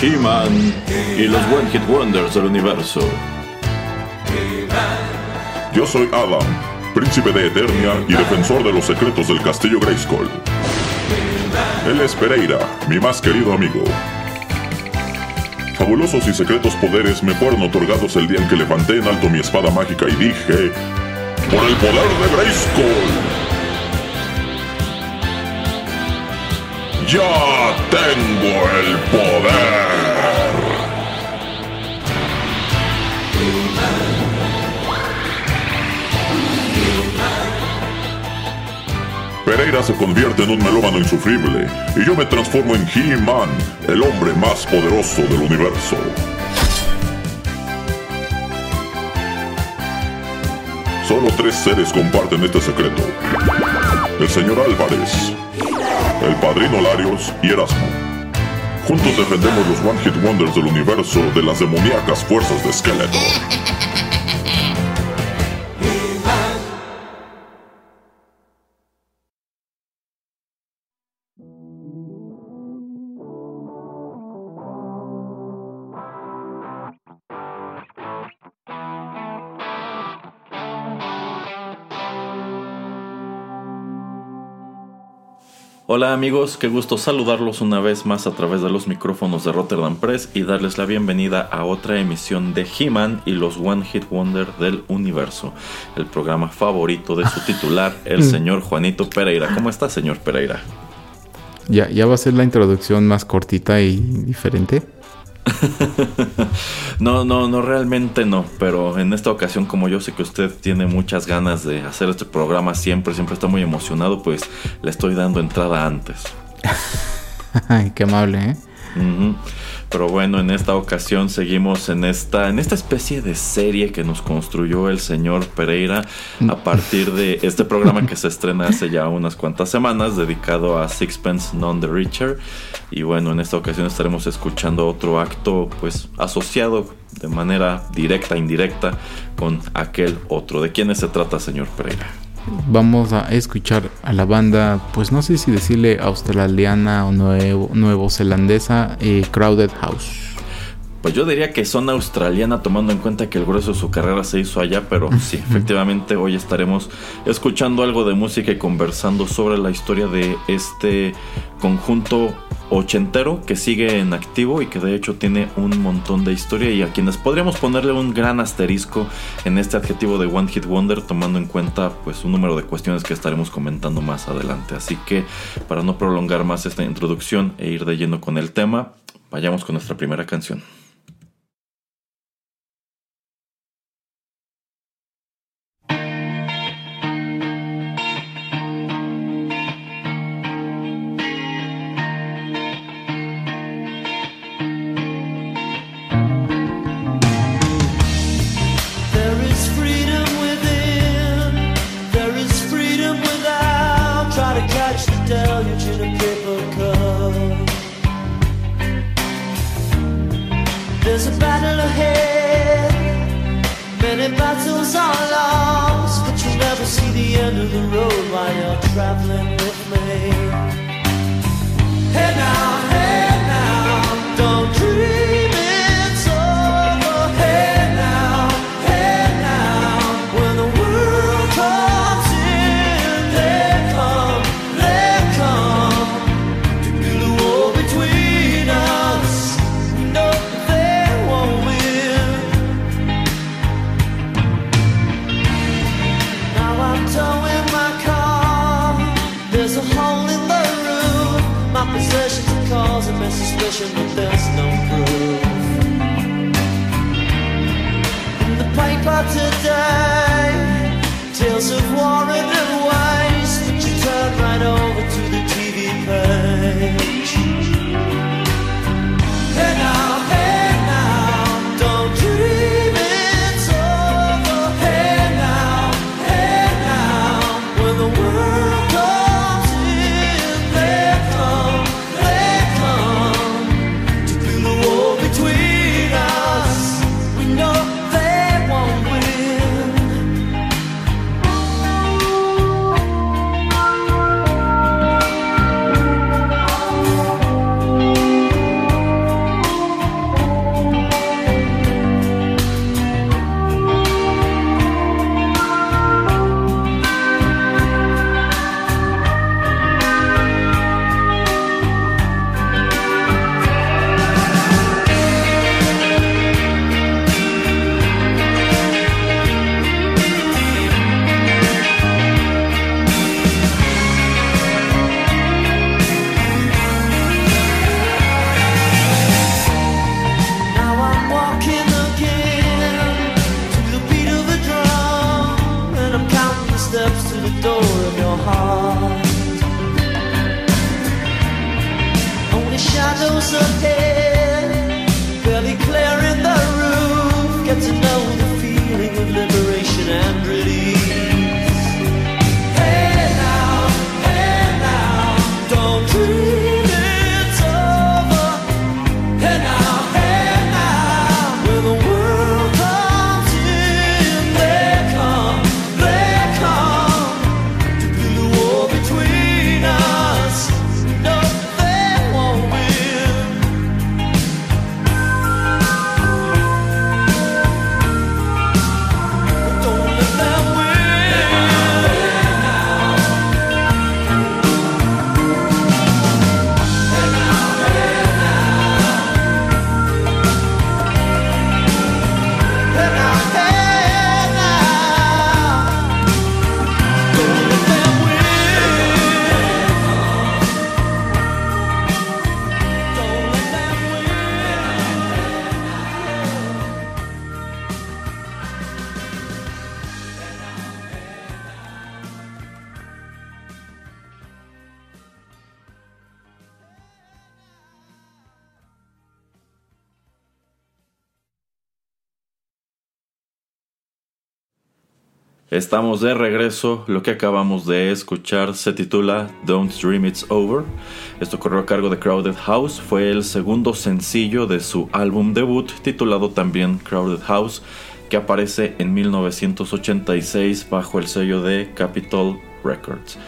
He-Man y los One Hit Wonders del universo. Yo soy Adam, príncipe de Eternia y defensor de los secretos del castillo Grayskull. Él es Pereira, mi más querido amigo. Fabulosos y secretos poderes me fueron otorgados el día en que levanté en alto mi espada mágica y dije, ¡Por el poder de Grayskull! ¡Ya tengo el poder! Pereira se convierte en un melómano insufrible y yo me transformo en He-Man, el hombre más poderoso del universo. Solo tres seres comparten este secreto. El señor Álvarez, el padrino Larios y Erasmo. Juntos defendemos los One Hit Wonders del universo de las demoníacas fuerzas de Skeletor. Hola amigos, qué gusto saludarlos una vez más a través de los micrófonos de Rotterdam Press y darles la bienvenida a otra emisión de He-Man y los One Hit Wonder del universo, el programa favorito de su titular, el señor Juanito Pereira. ¿Cómo está, señor Pereira? Ya, ya va a ser la introducción más cortita y diferente. no, no, no, realmente no. Pero en esta ocasión, como yo sé que usted tiene muchas ganas de hacer este programa siempre, siempre está muy emocionado, pues le estoy dando entrada antes. Ay, qué amable, ¿eh? Pero bueno, en esta ocasión seguimos en esta, en esta especie de serie que nos construyó el señor Pereira a partir de este programa que se estrena hace ya unas cuantas semanas, dedicado a Sixpence Non the Richer. Y bueno, en esta ocasión estaremos escuchando otro acto, pues asociado de manera directa, indirecta, con aquel otro. ¿De quiénes se trata, señor Pereira? Vamos a escuchar a la banda, pues no sé si decirle australiana o nuevo, nuevo zelandesa, eh, Crowded House. Pues yo diría que son australiana tomando en cuenta que el grueso de su carrera se hizo allá, pero sí, efectivamente hoy estaremos escuchando algo de música y conversando sobre la historia de este conjunto ochentero que sigue en activo y que de hecho tiene un montón de historia y a quienes podríamos ponerle un gran asterisco en este adjetivo de One Hit Wonder tomando en cuenta pues un número de cuestiones que estaremos comentando más adelante. Así que para no prolongar más esta introducción e ir de lleno con el tema, vayamos con nuestra primera canción. Estamos de regreso. Lo que acabamos de escuchar se titula Don't Dream It's Over. Esto corrió a cargo de Crowded House. Fue el segundo sencillo de su álbum debut, titulado también Crowded House, que aparece en 1986 bajo el sello de Capitol Records.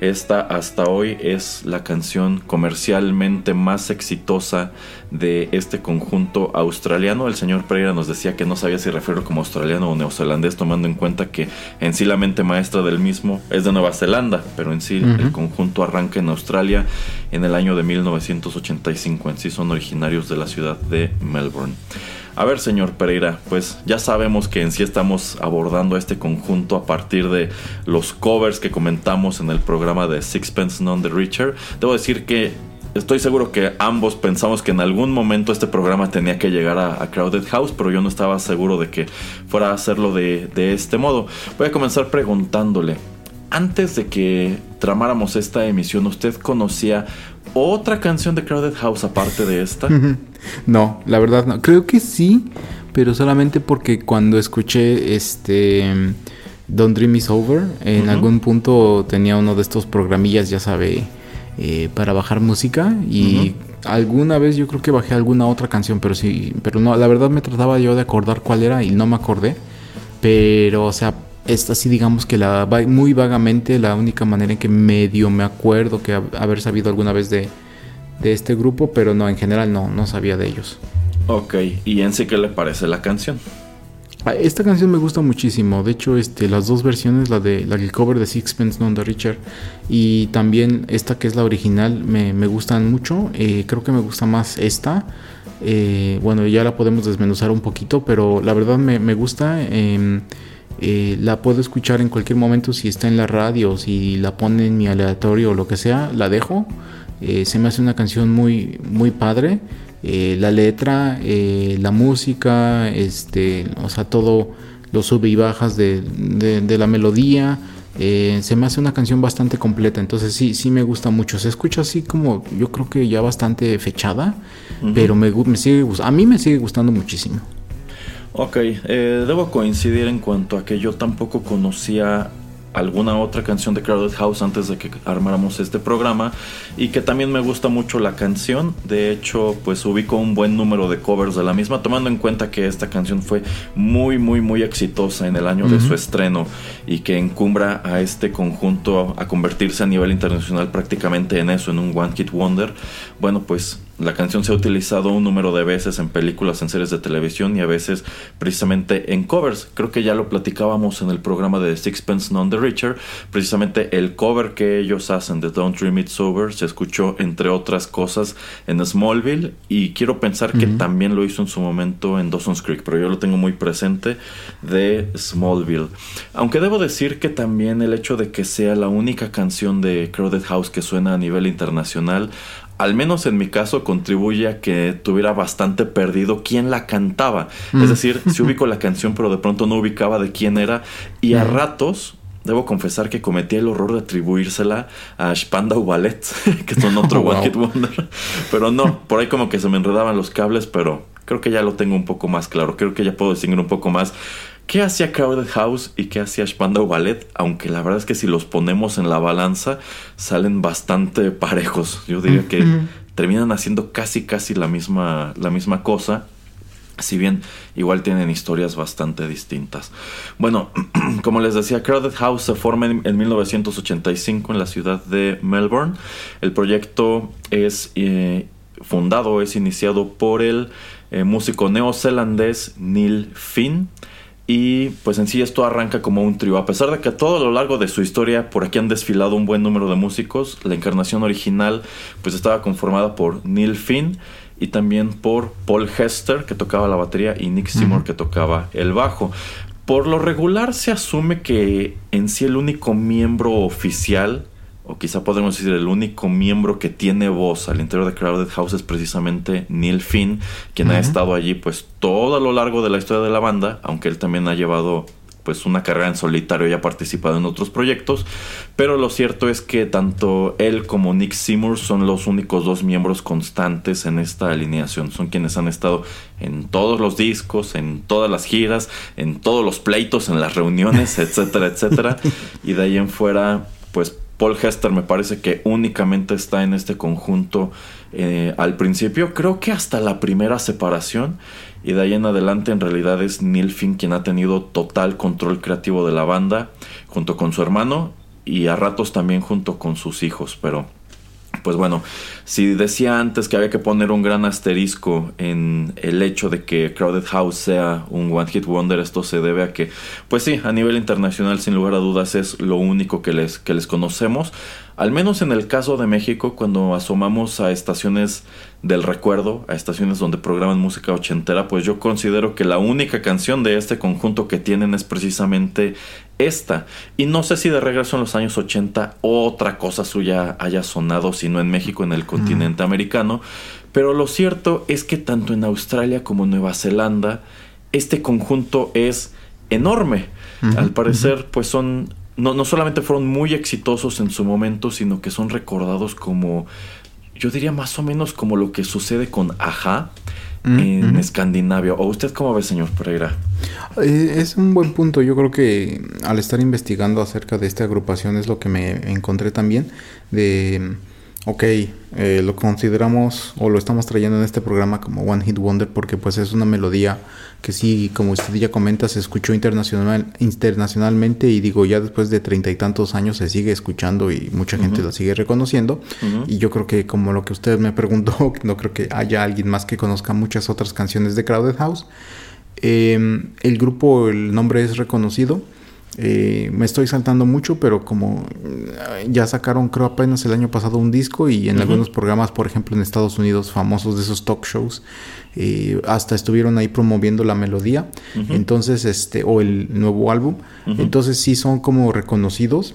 Esta hasta hoy es la canción comercialmente más exitosa de este conjunto australiano. El señor Pereira nos decía que no sabía si refiero como australiano o neozelandés, tomando en cuenta que en sí la mente maestra del mismo es de Nueva Zelanda, pero en sí el conjunto arranca en Australia en el año de 1985. En sí son originarios de la ciudad de Melbourne. A ver, señor Pereira, pues ya sabemos que en sí estamos abordando este conjunto a partir de los covers que comentamos en el programa de Sixpence None the Richer. Debo decir que estoy seguro que ambos pensamos que en algún momento este programa tenía que llegar a, Crowded House, pero yo no estaba seguro de que fuera a hacerlo de, de este modo. Voy a comenzar preguntándole, antes de que tramáramos esta emisión, ¿usted conocía otra canción de Crowded House aparte de esta? No, la verdad no. Creo que sí, pero solamente porque cuando escuché este Don't Dream Is Over, en algún punto tenía uno de estos programillas, ya sabe, eh, para bajar música y alguna vez yo creo que bajé alguna otra canción, pero sí, pero no, la verdad me trataba yo de acordar cuál era y no me acordé, pero o sea, esta sí digamos que la va- muy vagamente la única manera en que medio me acuerdo que hab- haber sabido alguna vez de de este grupo, pero no, en general no, no sabía de ellos. Ok, ¿y en sí qué le parece la canción? Ah, Esta canción me gusta muchísimo. De hecho, este, las dos versiones, la de la del cover de Sixpence None the Richer y también esta que es la original, me, me gustan mucho. Eh, creo que me gusta más esta. Eh, bueno, ya la podemos desmenuzar un poquito, pero la verdad me, me gusta. em, eh, la puedo escuchar en cualquier momento si está en la radio, si la pone en mi aleatorio o lo que sea, la dejo. Eh, se me hace una canción muy, muy padre. Eh, la letra, eh, la música, este, o sea, todo lo sube y bajas de, de- de la melodía. se me hace una canción bastante completa, entonces sí, sí me gusta mucho. Se escucha así como, yo creo que ya bastante fechada, pero me, gu- me sigue, a mí me sigue gustando muchísimo. Ok, eh, debo coincidir en cuanto a que yo tampoco conocía alguna otra canción de Crowded House antes de que armáramos este programa y que también me gusta mucho la canción. De hecho, pues ubico un buen número de covers de la misma, tomando en cuenta que esta canción fue muy, muy, muy exitosa en el año de su estreno y que encumbra a este conjunto a convertirse a nivel internacional prácticamente en eso, en un One Hit Wonder. Bueno, pues la canción se ha utilizado un número de veces en películas, en series de televisión y a veces precisamente en covers. Creo que ya lo platicábamos en el programa de Sixpence None the Richer. Precisamente el cover que ellos hacen de Don't Dream It's Over se escuchó entre otras cosas en Smallville y quiero pensar que también lo hizo en su momento en Dawson's Creek, pero yo lo tengo muy presente de Smallville. Aunque debo decir que también el hecho de que sea la única canción de Crowded House que suena a nivel internacional al menos en mi caso, contribuye a que tuviera bastante perdido quién la cantaba. Es decir, si ubico la canción, pero de pronto no ubicaba de quién era. Y a ratos, debo confesar que cometí el horror de atribuírsela a Spandau Ballet, que son otro Oh, wow. One Hit Wonder. Pero no, por ahí como que se me enredaban los cables, pero creo que ya lo tengo un poco más claro. Creo que ya puedo distinguir un poco más qué hacía Crowded House y qué hacía Spandau Ballet, aunque la verdad es que si los ponemos en la balanza salen bastante parejos. Yo diría que terminan haciendo casi casi la misma la misma cosa. Si bien igual tienen historias bastante distintas. Bueno, como les decía, Crowded House se forma en, en 1985 en la ciudad de Melbourne. El proyecto es eh, fundado, es iniciado por el eh, músico neozelandés Neil Finn. Y pues en sí esto arranca como un trío. A pesar de que a todo lo largo de su historia por aquí han desfilado un buen número de músicos, la encarnación original pues estaba conformada por Neil Finn y también por Paul Hester que tocaba la batería y Nick Seymour que tocaba el bajo. Por lo regular se asume que en sí el único miembro oficial o quizá podemos decir el único miembro que tiene voz al interior de Crowded House es precisamente Neil Finn, quien ha estado allí pues todo a lo largo de la historia de la banda, aunque él también ha llevado pues una carrera en solitario y ha participado en otros proyectos, pero lo cierto es que tanto él como Nick Seymour son los únicos dos miembros constantes en esta alineación, son quienes han estado en todos los discos, en todas las giras, en todos los pleitos, en las reuniones, etcétera, etcétera, y de ahí en fuera pues Paul Hester me parece que únicamente está en este conjunto eh, al principio, creo que hasta la primera separación y de ahí en adelante en realidad es Neil Finn quien ha tenido total control creativo de la banda junto con su hermano y a ratos también junto con sus hijos, pero pues bueno, si decía antes que había que poner un gran asterisco en el hecho de que Crowded House sea un One Hit Wonder, esto se debe a que, pues sí, a nivel internacional sin lugar a dudas es lo único que les, que les conocemos. Al menos en el caso de México, cuando asomamos a estaciones del recuerdo, a estaciones donde programan música ochentera, pues yo considero que la única canción de este conjunto que tienen es precisamente esta. Y no sé si de regreso en los años 80 otra cosa suya haya sonado, sino en México, en el continente americano. Pero lo cierto es que tanto en Australia como en Nueva Zelanda, este conjunto es enorme. Al parecer, pues son no, no solamente fueron muy exitosos en su momento, sino que son recordados como, yo diría más o menos como lo que sucede con Aja en Escandinavia. ¿O usted cómo ve, señor Pereira? Eh, es un buen punto. Yo creo que al estar investigando acerca de esta agrupación es lo que me encontré también. De, ok, eh, lo consideramos o lo estamos trayendo en este programa como One Hit Wonder porque pues es una melodía que sí, como usted ya comenta, se escuchó internacional, internacionalmente y digo, ya después de treinta y tantos años se sigue escuchando y mucha gente la sigue reconociendo. Y yo creo que como lo que usted me preguntó, no creo que haya alguien más que conozca muchas otras canciones de Crowded House. Eh, el grupo, el nombre es reconocido. Eh, me estoy saltando mucho, pero como eh, ya sacaron, creo apenas el año pasado un disco y en algunos programas, por ejemplo en Estados Unidos, famosos de esos talk shows, eh, hasta estuvieron ahí promoviendo la melodía, entonces, este, o el nuevo álbum, entonces sí son como reconocidos,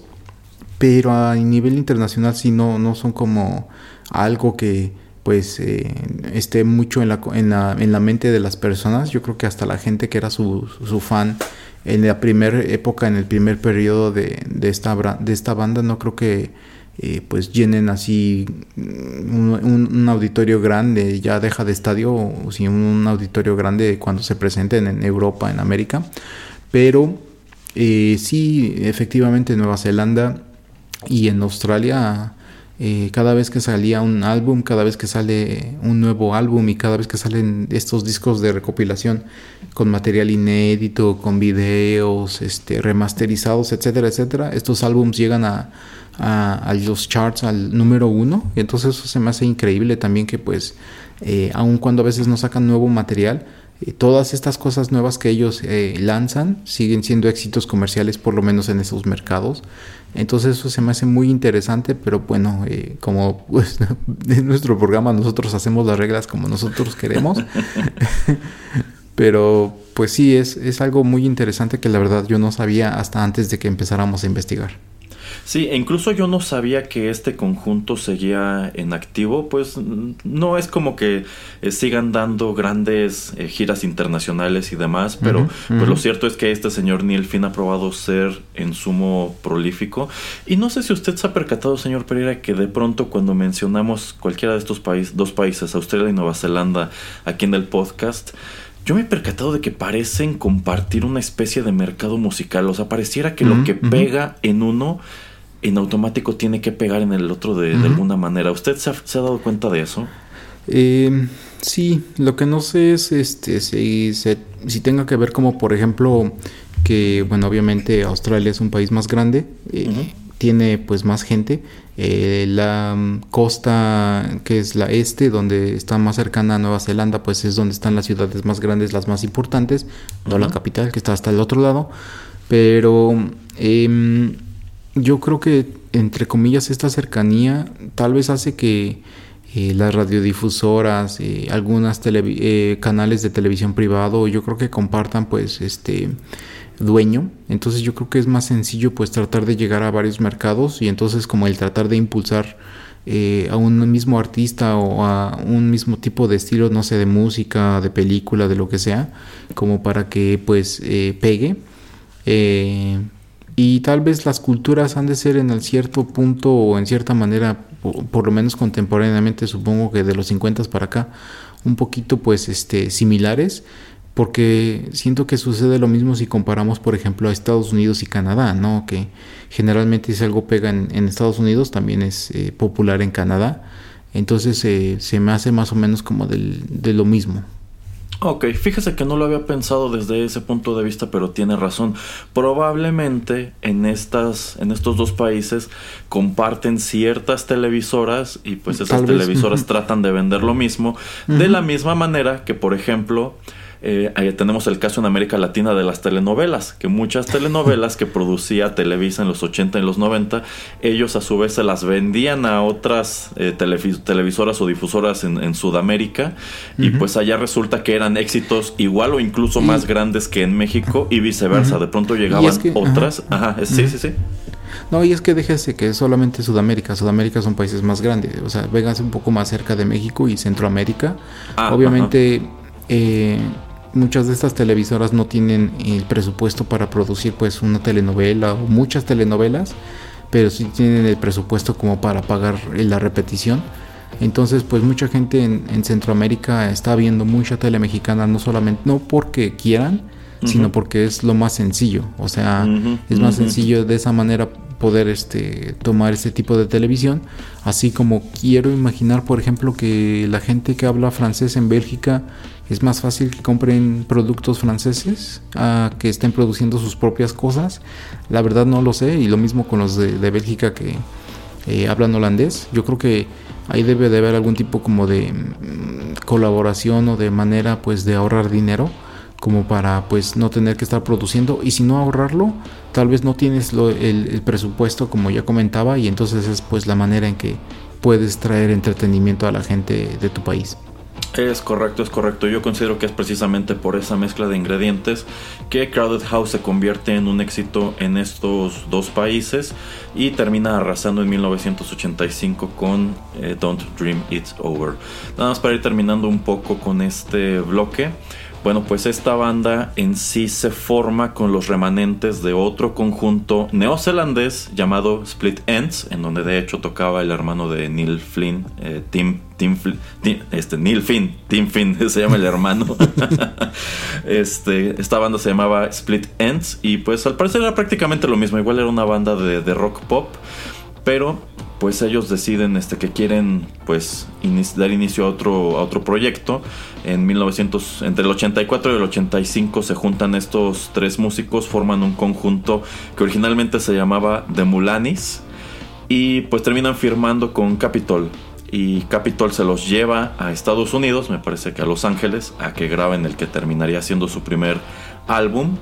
pero a nivel internacional sí no, no son como algo que pues eh, esté mucho en la, en, la, en la mente de las personas. Yo creo que hasta la gente que era su, su fan en la primera época, en el primer periodo de, de, esta, de esta banda, no creo que eh, pues llenen así un, auditorio grande, ya deja de estadio, o si un auditorio grande cuando se presenten en Europa, en América. Pero eh, sí, efectivamente en Nueva Zelanda y en Australia eh, cada vez que salía un álbum, cada vez que sale un nuevo álbum y cada vez que salen estos discos de recopilación con material inédito, con videos, este, remasterizados, etcétera, etcétera, estos álbums llegan a, a, los charts al número uno. Y entonces eso se me hace increíble también que pues, eh, aun cuando a veces no sacan nuevo material, todas estas cosas nuevas que ellos eh, lanzan siguen siendo éxitos comerciales por lo menos en esos mercados. Entonces eso se me hace muy interesante, pero bueno, eh, como pues, en nuestro programa nosotros hacemos las reglas como nosotros queremos. pero pues sí, es, es algo muy interesante que la verdad yo no sabía hasta antes de que empezáramos a investigar. Sí, e incluso yo no sabía que este conjunto seguía en activo, pues no es como que eh, sigan dando grandes eh, giras internacionales y demás, pero pues ujú. lo cierto es que este señor Neil Finn ha probado ser en sumo prolífico. Y no sé si usted se ha percatado, señor Pereira, que de pronto cuando mencionamos cualquiera de estos países, dos países, Australia y Nueva Zelanda, aquí en el podcast, yo me he percatado de que parecen compartir una especie de mercado musical. O sea, pareciera que lo que pega en uno, en automático tiene que pegar en el otro de, alguna manera. ¿Usted se ha, se ha dado cuenta de eso? Eh, sí, lo que no sé es este si, se- si tenga que ver como por ejemplo que bueno obviamente Australia es un país más grande, eh, tiene pues más gente, eh, la mm, costa que es la este donde está más cercana a Nueva Zelanda pues es donde están las ciudades más grandes, las más importantes, no la capital que está hasta el otro lado, pero em, yo creo que entre comillas esta cercanía tal vez hace que eh, las radiodifusoras, eh, televi- eh, canales de televisión privado, yo creo que compartan pues este dueño. Entonces yo creo que es más sencillo pues tratar de llegar a varios mercados y entonces como el tratar de impulsar eh, a un mismo artista o a un mismo tipo de estilo, no sé, de música, de película, de lo que sea, como para que pues eh, pegue. Eh, y tal vez las culturas han de ser en cierto punto o en cierta manera, por, lo menos contemporáneamente, supongo que de los 50 para acá, un poquito pues este similares, porque siento que sucede lo mismo si comparamos, por ejemplo, a Estados Unidos y Canadá, ¿no? Que generalmente si algo pega en, en Estados Unidos, también es eh, popular en Canadá. Entonces eh, se me hace más o menos como del, de lo mismo. Ok, fíjese que no lo había pensado desde ese punto de vista, pero tiene razón. Probablemente en estas, en estos dos países comparten ciertas televisoras y pues esas Tal televisoras tratan de vender lo mismo. De la misma manera que, por ejemplo, eh, ahí tenemos el caso en América Latina de las telenovelas, que muchas telenovelas que producía Televisa en los 80 y los 90, ellos a su vez se las vendían a otras eh, televis- televisoras o difusoras en, en Sudamérica y pues allá resulta que eran éxitos igual o incluso Y- más grandes que en México y viceversa. De pronto llegaban es que- otras. Ajá, es- sí, sí, sí. No, y es que déjese que es solamente Sudamérica. Sudamérica son países más grandes. O sea, véngase un poco más cerca de México y Centroamérica. Ah, Obviamente, eh, muchas de estas televisoras no tienen el presupuesto para producir pues una telenovela o muchas telenovelas, pero sí tienen el presupuesto como para pagar la repetición. Entonces, pues mucha gente en, en Centroamérica está viendo mucha tele mexicana, no solamente, no porque quieran, sino porque es lo más sencillo. O sea, es más sencillo de esa manera poder este tomar este tipo de televisión así como quiero imaginar por ejemplo que la gente que habla francés en Bélgica es más fácil que compren productos franceses a que estén produciendo sus propias cosas. La verdad no lo sé y lo mismo con los de, Bélgica que eh, hablan holandés. Yo creo que ahí debe de haber algún tipo como de mm, colaboración o de manera pues de ahorrar dinero como para pues no tener que estar produciendo. Y si no ahorrarlo tal vez no tienes lo- el, el presupuesto como ya comentaba y entonces es pues la manera en que puedes traer entretenimiento a la gente de tu país Es correcto, es correcto. Yo considero que es precisamente por esa mezcla de ingredientes que Crowded House se convierte en un éxito en estos dos países y termina arrasando en 1985 con eh, Don't Dream It's Over. Nada más para ir terminando un poco con este bloque. Bueno, pues esta banda en sí se forma con los remanentes de otro conjunto neozelandés llamado Split Ends, en donde de hecho tocaba el hermano de Neil Flynn, eh, Tim, Tim, este, Neil Finn, Tim Finn se llama el hermano. este, esta banda se llamaba Split Ends y pues al parecer era prácticamente lo mismo, igual era una banda de rock pop, pero pues ellos deciden este, que quieren pues dar inicio a otro, a otro proyecto. En 1900, entre el 84 y el 85 se juntan estos tres músicos, forman un conjunto que originalmente se llamaba The Mulanis y pues terminan firmando con Capitol. Y Capitol se los lleva a Estados Unidos, me parece que a Los Ángeles, a que graben el que terminaría siendo su primer álbum.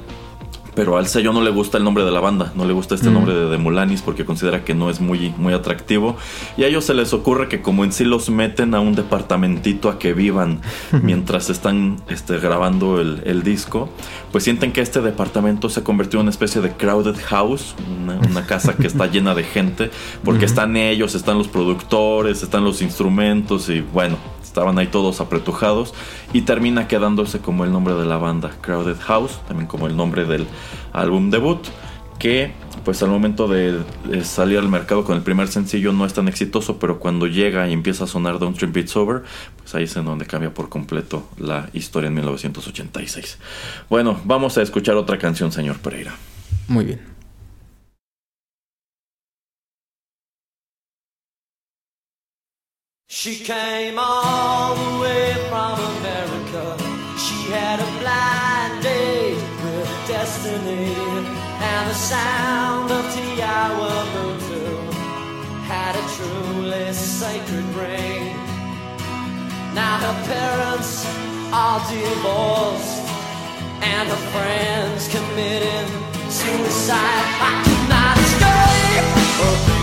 Pero al sello no le gusta el nombre de la banda, no le gusta este Mm. nombre de The Mulanis porque considera que no es muy, muy atractivo. Y a ellos se les ocurre que como en sí los meten a un departamentito a que vivan mientras están este, grabando el, el disco, pues sienten que este departamento se convirtió en una especie de crowded house, una, una casa que está llena de gente, porque están ellos, están los productores, están los instrumentos y bueno, estaban ahí todos apretujados y termina quedándose como el nombre de la banda, Crowded House, también como el nombre del álbum debut, que pues al momento de, salir al mercado con el primer sencillo no es tan exitoso, pero cuando llega y empieza a sonar Don't Dream It's Over, pues ahí es en donde cambia por completo la historia en 1986. Bueno, vamos a escuchar otra canción, señor Pereira. Muy bien. She came all the way from America. She had a blind date with destiny, and the sound of Tiawa Voodoo had a truly sacred ring. Now her parents are divorced, and her friends committing suicide. I could not escape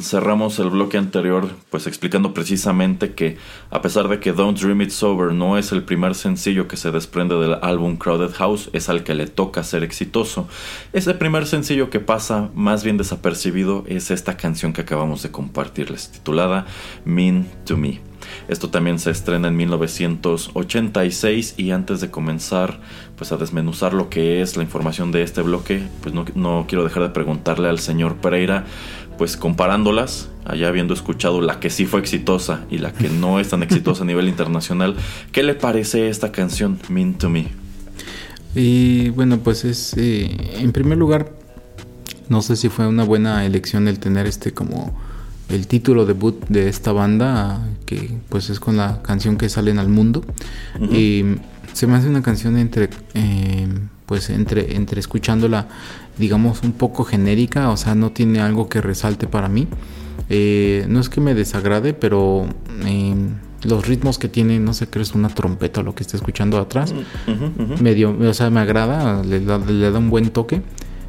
cerramos el bloque anterior pues explicando precisamente que a pesar de que Don't Dream It's Over no es el primer sencillo que se desprende del álbum Crowded House, es al que le toca ser exitoso. Ese primer sencillo que pasa más bien desapercibido es esta canción que acabamos de compartirles, titulada Mean to Me. Esto también se estrena en 1986 y antes de comenzar pues a desmenuzar lo que es la información de este bloque, pues no, no quiero dejar de preguntarle al señor Pereira, pues comparándolas, allá habiendo escuchado la que sí fue exitosa y la que no es tan exitosa a nivel internacional, ¿qué le parece esta canción Mean to Me? Y bueno, pues es, eh, en primer lugar, no sé si fue una buena elección el tener este como el título debut de esta banda, que pues es con la canción que salen al mundo. Y se me hace una canción entre, eh, pues entre, entre escuchándola, digamos, un poco genérica, o sea, no tiene algo que resalte para mí. Eh, no es que me desagrade, pero eh, los ritmos que tiene, no sé, creo es una trompeta o lo que esté escuchando atrás, medio, o sea, me agrada, le da, le da un buen toque,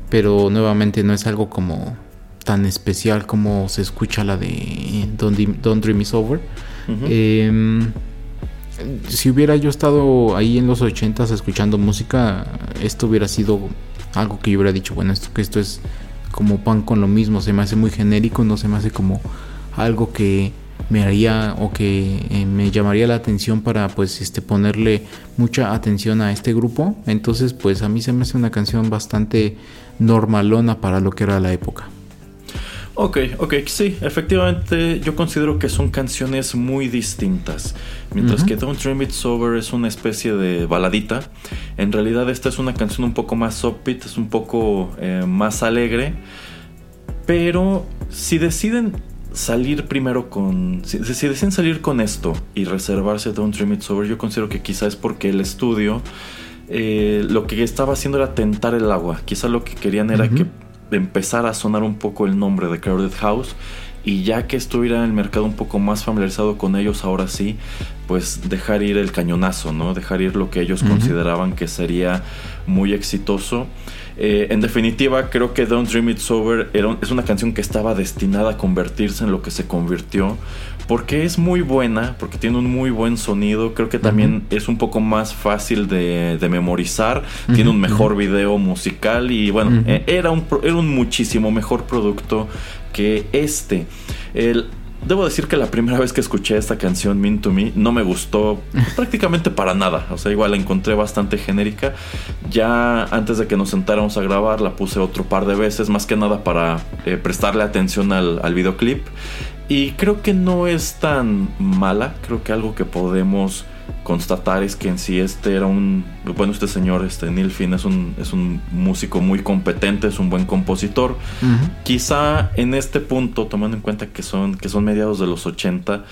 pero nuevamente no es algo como tan especial como se escucha la de Don't, Dream- Don't Dream Is Over. Em, si hubiera yo estado ahí en los 80s escuchando música, esto hubiera sido algo que yo hubiera dicho, bueno, esto que esto es como pan con lo mismo, se me hace muy genérico, no se me hace como algo que me haría o que eh, me llamaría la atención para pues este ponerle mucha atención a este grupo. Entonces, pues a mí se me hace una canción bastante normalona para lo que era la época. Ok, ok, sí, efectivamente yo considero que son canciones muy distintas. Mientras que Don't Dream It's Over es una especie de baladita, en realidad esta es una canción un poco más upbeat, es un poco eh, más alegre. Pero si deciden salir primero con... Si, si deciden salir con esto y reservarse Don't Dream It's Over, yo considero que quizá es porque el estudio eh, lo que estaba haciendo era tentar el agua. Quizá lo que querían era que empezara a sonar un poco el nombre de Crowded House. Y ya que estuviera en el mercado un poco más familiarizado con ellos, ahora sí, pues dejar ir el cañonazo, ¿no? Dejar ir lo que ellos consideraban que sería muy exitoso. Eh, en definitiva, creo que Don't Dream It's Over es una canción que estaba destinada a convertirse en lo que se convirtió. Porque es muy buena, porque tiene un muy buen sonido. Creo que también es un poco más fácil de, de memorizar. Tiene un mejor video musical y bueno, eh, era, un, era un muchísimo mejor producto que este. El- debo decir que la primera vez que escuché esta canción, Mean to Me, no me gustó prácticamente para nada. O sea, igual la encontré bastante genérica. Ya antes de que nos sentáramos a grabar, la puse otro par de veces, más que nada para eh, prestarle atención al, al videoclip. Y creo que no es tan mala. Creo que algo que podemos constatar es que en sí este era un bueno este señor este Neil Finn es un es un músico muy competente es un buen compositor. Quizá en este punto tomando en cuenta que son que son mediados de los 80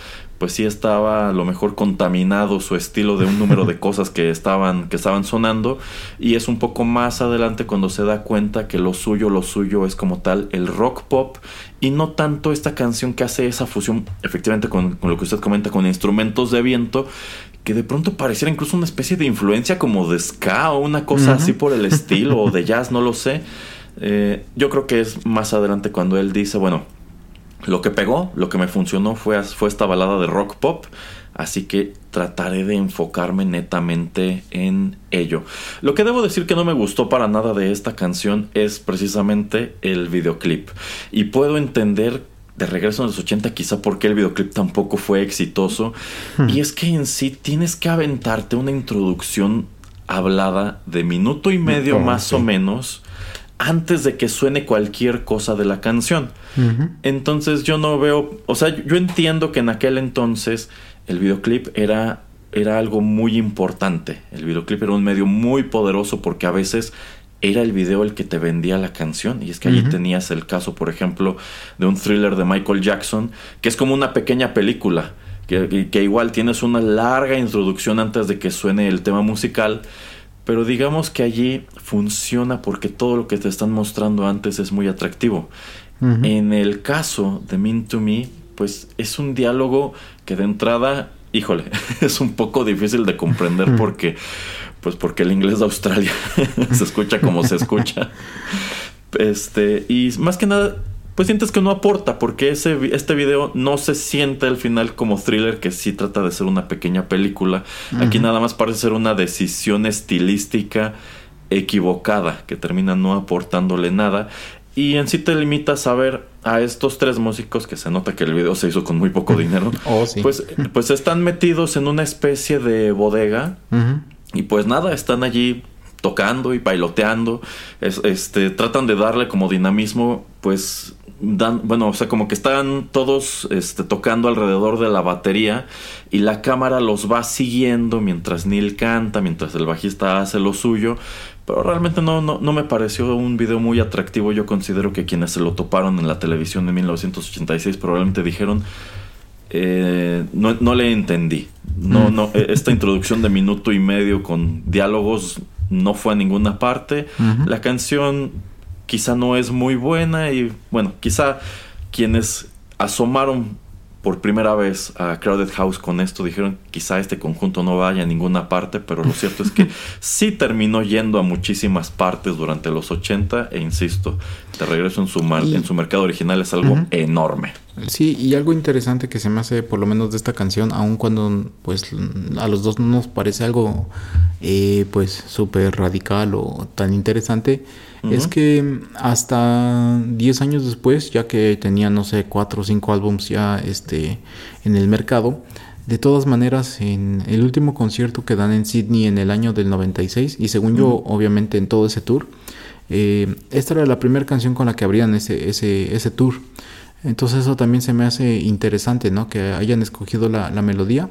pues sí estaba a lo mejor contaminado su estilo de un número de cosas que estaban que estaban sonando y es un poco más adelante cuando se da cuenta que lo suyo lo suyo es como tal el rock pop y no tanto esta canción que hace esa fusión efectivamente con, con lo que usted comenta con instrumentos de viento que de pronto pareciera incluso una especie de influencia como de ska o una cosa así por el estilo o de jazz, no lo sé. Eh, yo creo que es más adelante cuando él dice, bueno, lo que pegó, lo que me funcionó fue, fue esta balada de rock pop, así que trataré de enfocarme netamente en ello. Lo que debo decir que no me gustó para nada de esta canción es precisamente el videoclip. Y puedo entender de regreso en los 80 quizá porque el videoclip tampoco fue exitoso. Y es que en sí tienes que aventarte una introducción hablada de minuto y medio más sí. o menos antes de que suene cualquier cosa de la canción. Entonces yo no veo, o sea, yo entiendo que en aquel entonces el videoclip era era algo muy importante. El videoclip era un medio muy poderoso porque a veces era el video el que te vendía la canción. Y es que allí tenías el caso, por ejemplo, de un thriller de Michael Jackson, que es como una pequeña película. Que, que igual tienes una larga introducción antes de que suene el tema musical. Pero digamos que allí funciona porque todo lo que te están mostrando antes es muy atractivo. En el caso de Mean to Me, pues es un diálogo que de entrada, híjole, es un poco difícil de comprender porque, pues porque el inglés de Australia se escucha como se escucha. Este, y más que nada, pues sientes que no aporta porque ese, este video no se siente al final como thriller que sí trata de ser una pequeña película. Aquí nada más parece ser una decisión estilística equivocada que termina no aportándole nada. Y en sí te limitas a ver a estos tres músicos que se nota que el video se hizo con muy poco dinero. Oh, sí. Pues, pues están metidos en una especie de bodega y pues nada, están allí tocando y bailoteando. Es- este, tratan de darle como dinamismo, pues dan, bueno, o sea, como que están todos este, tocando alrededor de la batería y la cámara los va siguiendo mientras Neil canta, mientras el bajista hace lo suyo. Pero realmente no, no, no me pareció un video muy atractivo. Yo considero que quienes se lo toparon en la televisión en 1986 probablemente dijeron eh, no, no, le entendí. No, Mm. no, eh, esta introducción de minuto y medio con diálogos no fue a ninguna parte. La canción quizá no es muy buena y bueno, quizá quienes asomaron por primera vez a Crowded House con esto dijeron quizá este conjunto no vaya a ninguna parte, pero lo cierto es que sí terminó yendo a muchísimas partes durante los 80 e insisto, de regreso en su, mar- Y- en su mercado original es algo enorme. Sí, y algo interesante que se me hace por lo menos de esta canción, aun cuando pues a los dos no nos parece algo eh, pues súper radical o tan interesante, es que hasta 10 años después, ya que tenía no sé 4 o 5 álbums ya este en el mercado, de todas maneras en el último concierto que dan en Sydney en el año del 96 y según yo obviamente en todo ese tour, eh, esta era la primera canción con la que abrían ese, ese, ese tour. Entonces eso también se me hace interesante, ¿no? Que hayan escogido la, melodía.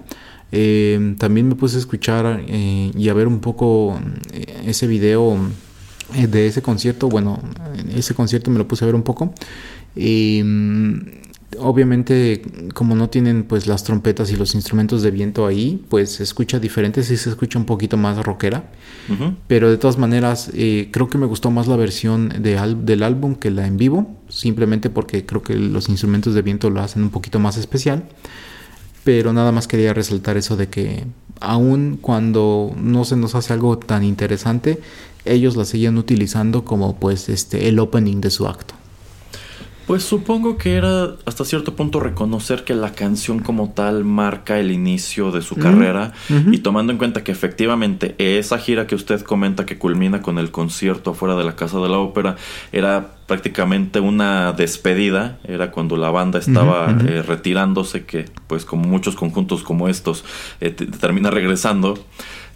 Eh, también me puse a escuchar eh, y a ver un poco eh, ese video eh, de ese concierto. Bueno, ese concierto me lo puse a ver un poco. Mm, obviamente como no tienen pues las trompetas y los instrumentos de viento ahí, pues se escucha diferente, sí se escucha un poquito más rockera. Pero de todas maneras, eh, creo que me gustó más la versión de del álbum que la en vivo, simplemente porque creo que los instrumentos de viento lo hacen un poquito más especial. Pero nada más quería resaltar eso de que aun cuando no se nos hace algo tan interesante, ellos la seguían utilizando como pues este el opening de su acto. Pues supongo que era hasta cierto punto reconocer que la canción como tal marca el inicio de su carrera y tomando en cuenta que efectivamente esa gira que usted comenta que culmina con el concierto afuera de la Casa de la Ópera era prácticamente una despedida, era cuando la banda estaba eh, retirándose que pues como muchos conjuntos como estos eh, te- termina regresando.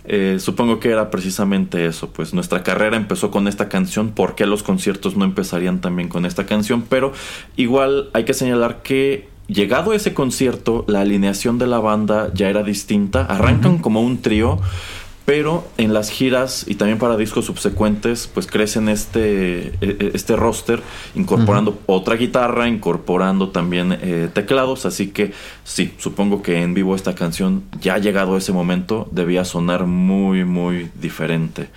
Eh, supongo que era precisamente eso, pues nuestra carrera empezó con esta canción, ¿por qué los conciertos no empezarían también con esta canción? Pero igual hay que señalar que llegado ese concierto, la alineación de la banda ya era distinta, arrancan como un trío, pero en las giras y también para discos subsecuentes, pues crecen este, e- este roster, incorporando otra guitarra, incorporando también eh, teclados. Así que sí, supongo que en vivo esta canción, ya llegado ese momento, debía sonar muy, muy diferente.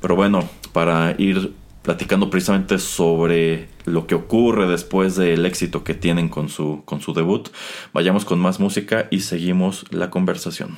Pero bueno, para ir platicando precisamente sobre lo que ocurre después del éxito que tienen con su, con su debut, vayamos con más música y seguimos la conversación.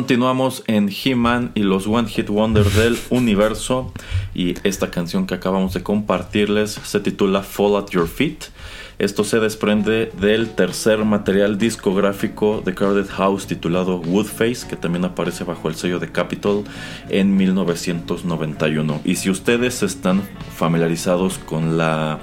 Continuamos en He-Man y los One Hit Wonders del universo. Y esta canción que acabamos de compartirles se titula Fall at Your Feet. Esto se desprende del tercer material discográfico de Crowded House titulado Woodface, que también aparece bajo el sello de Capitol en 1991. Y si ustedes están familiarizados con la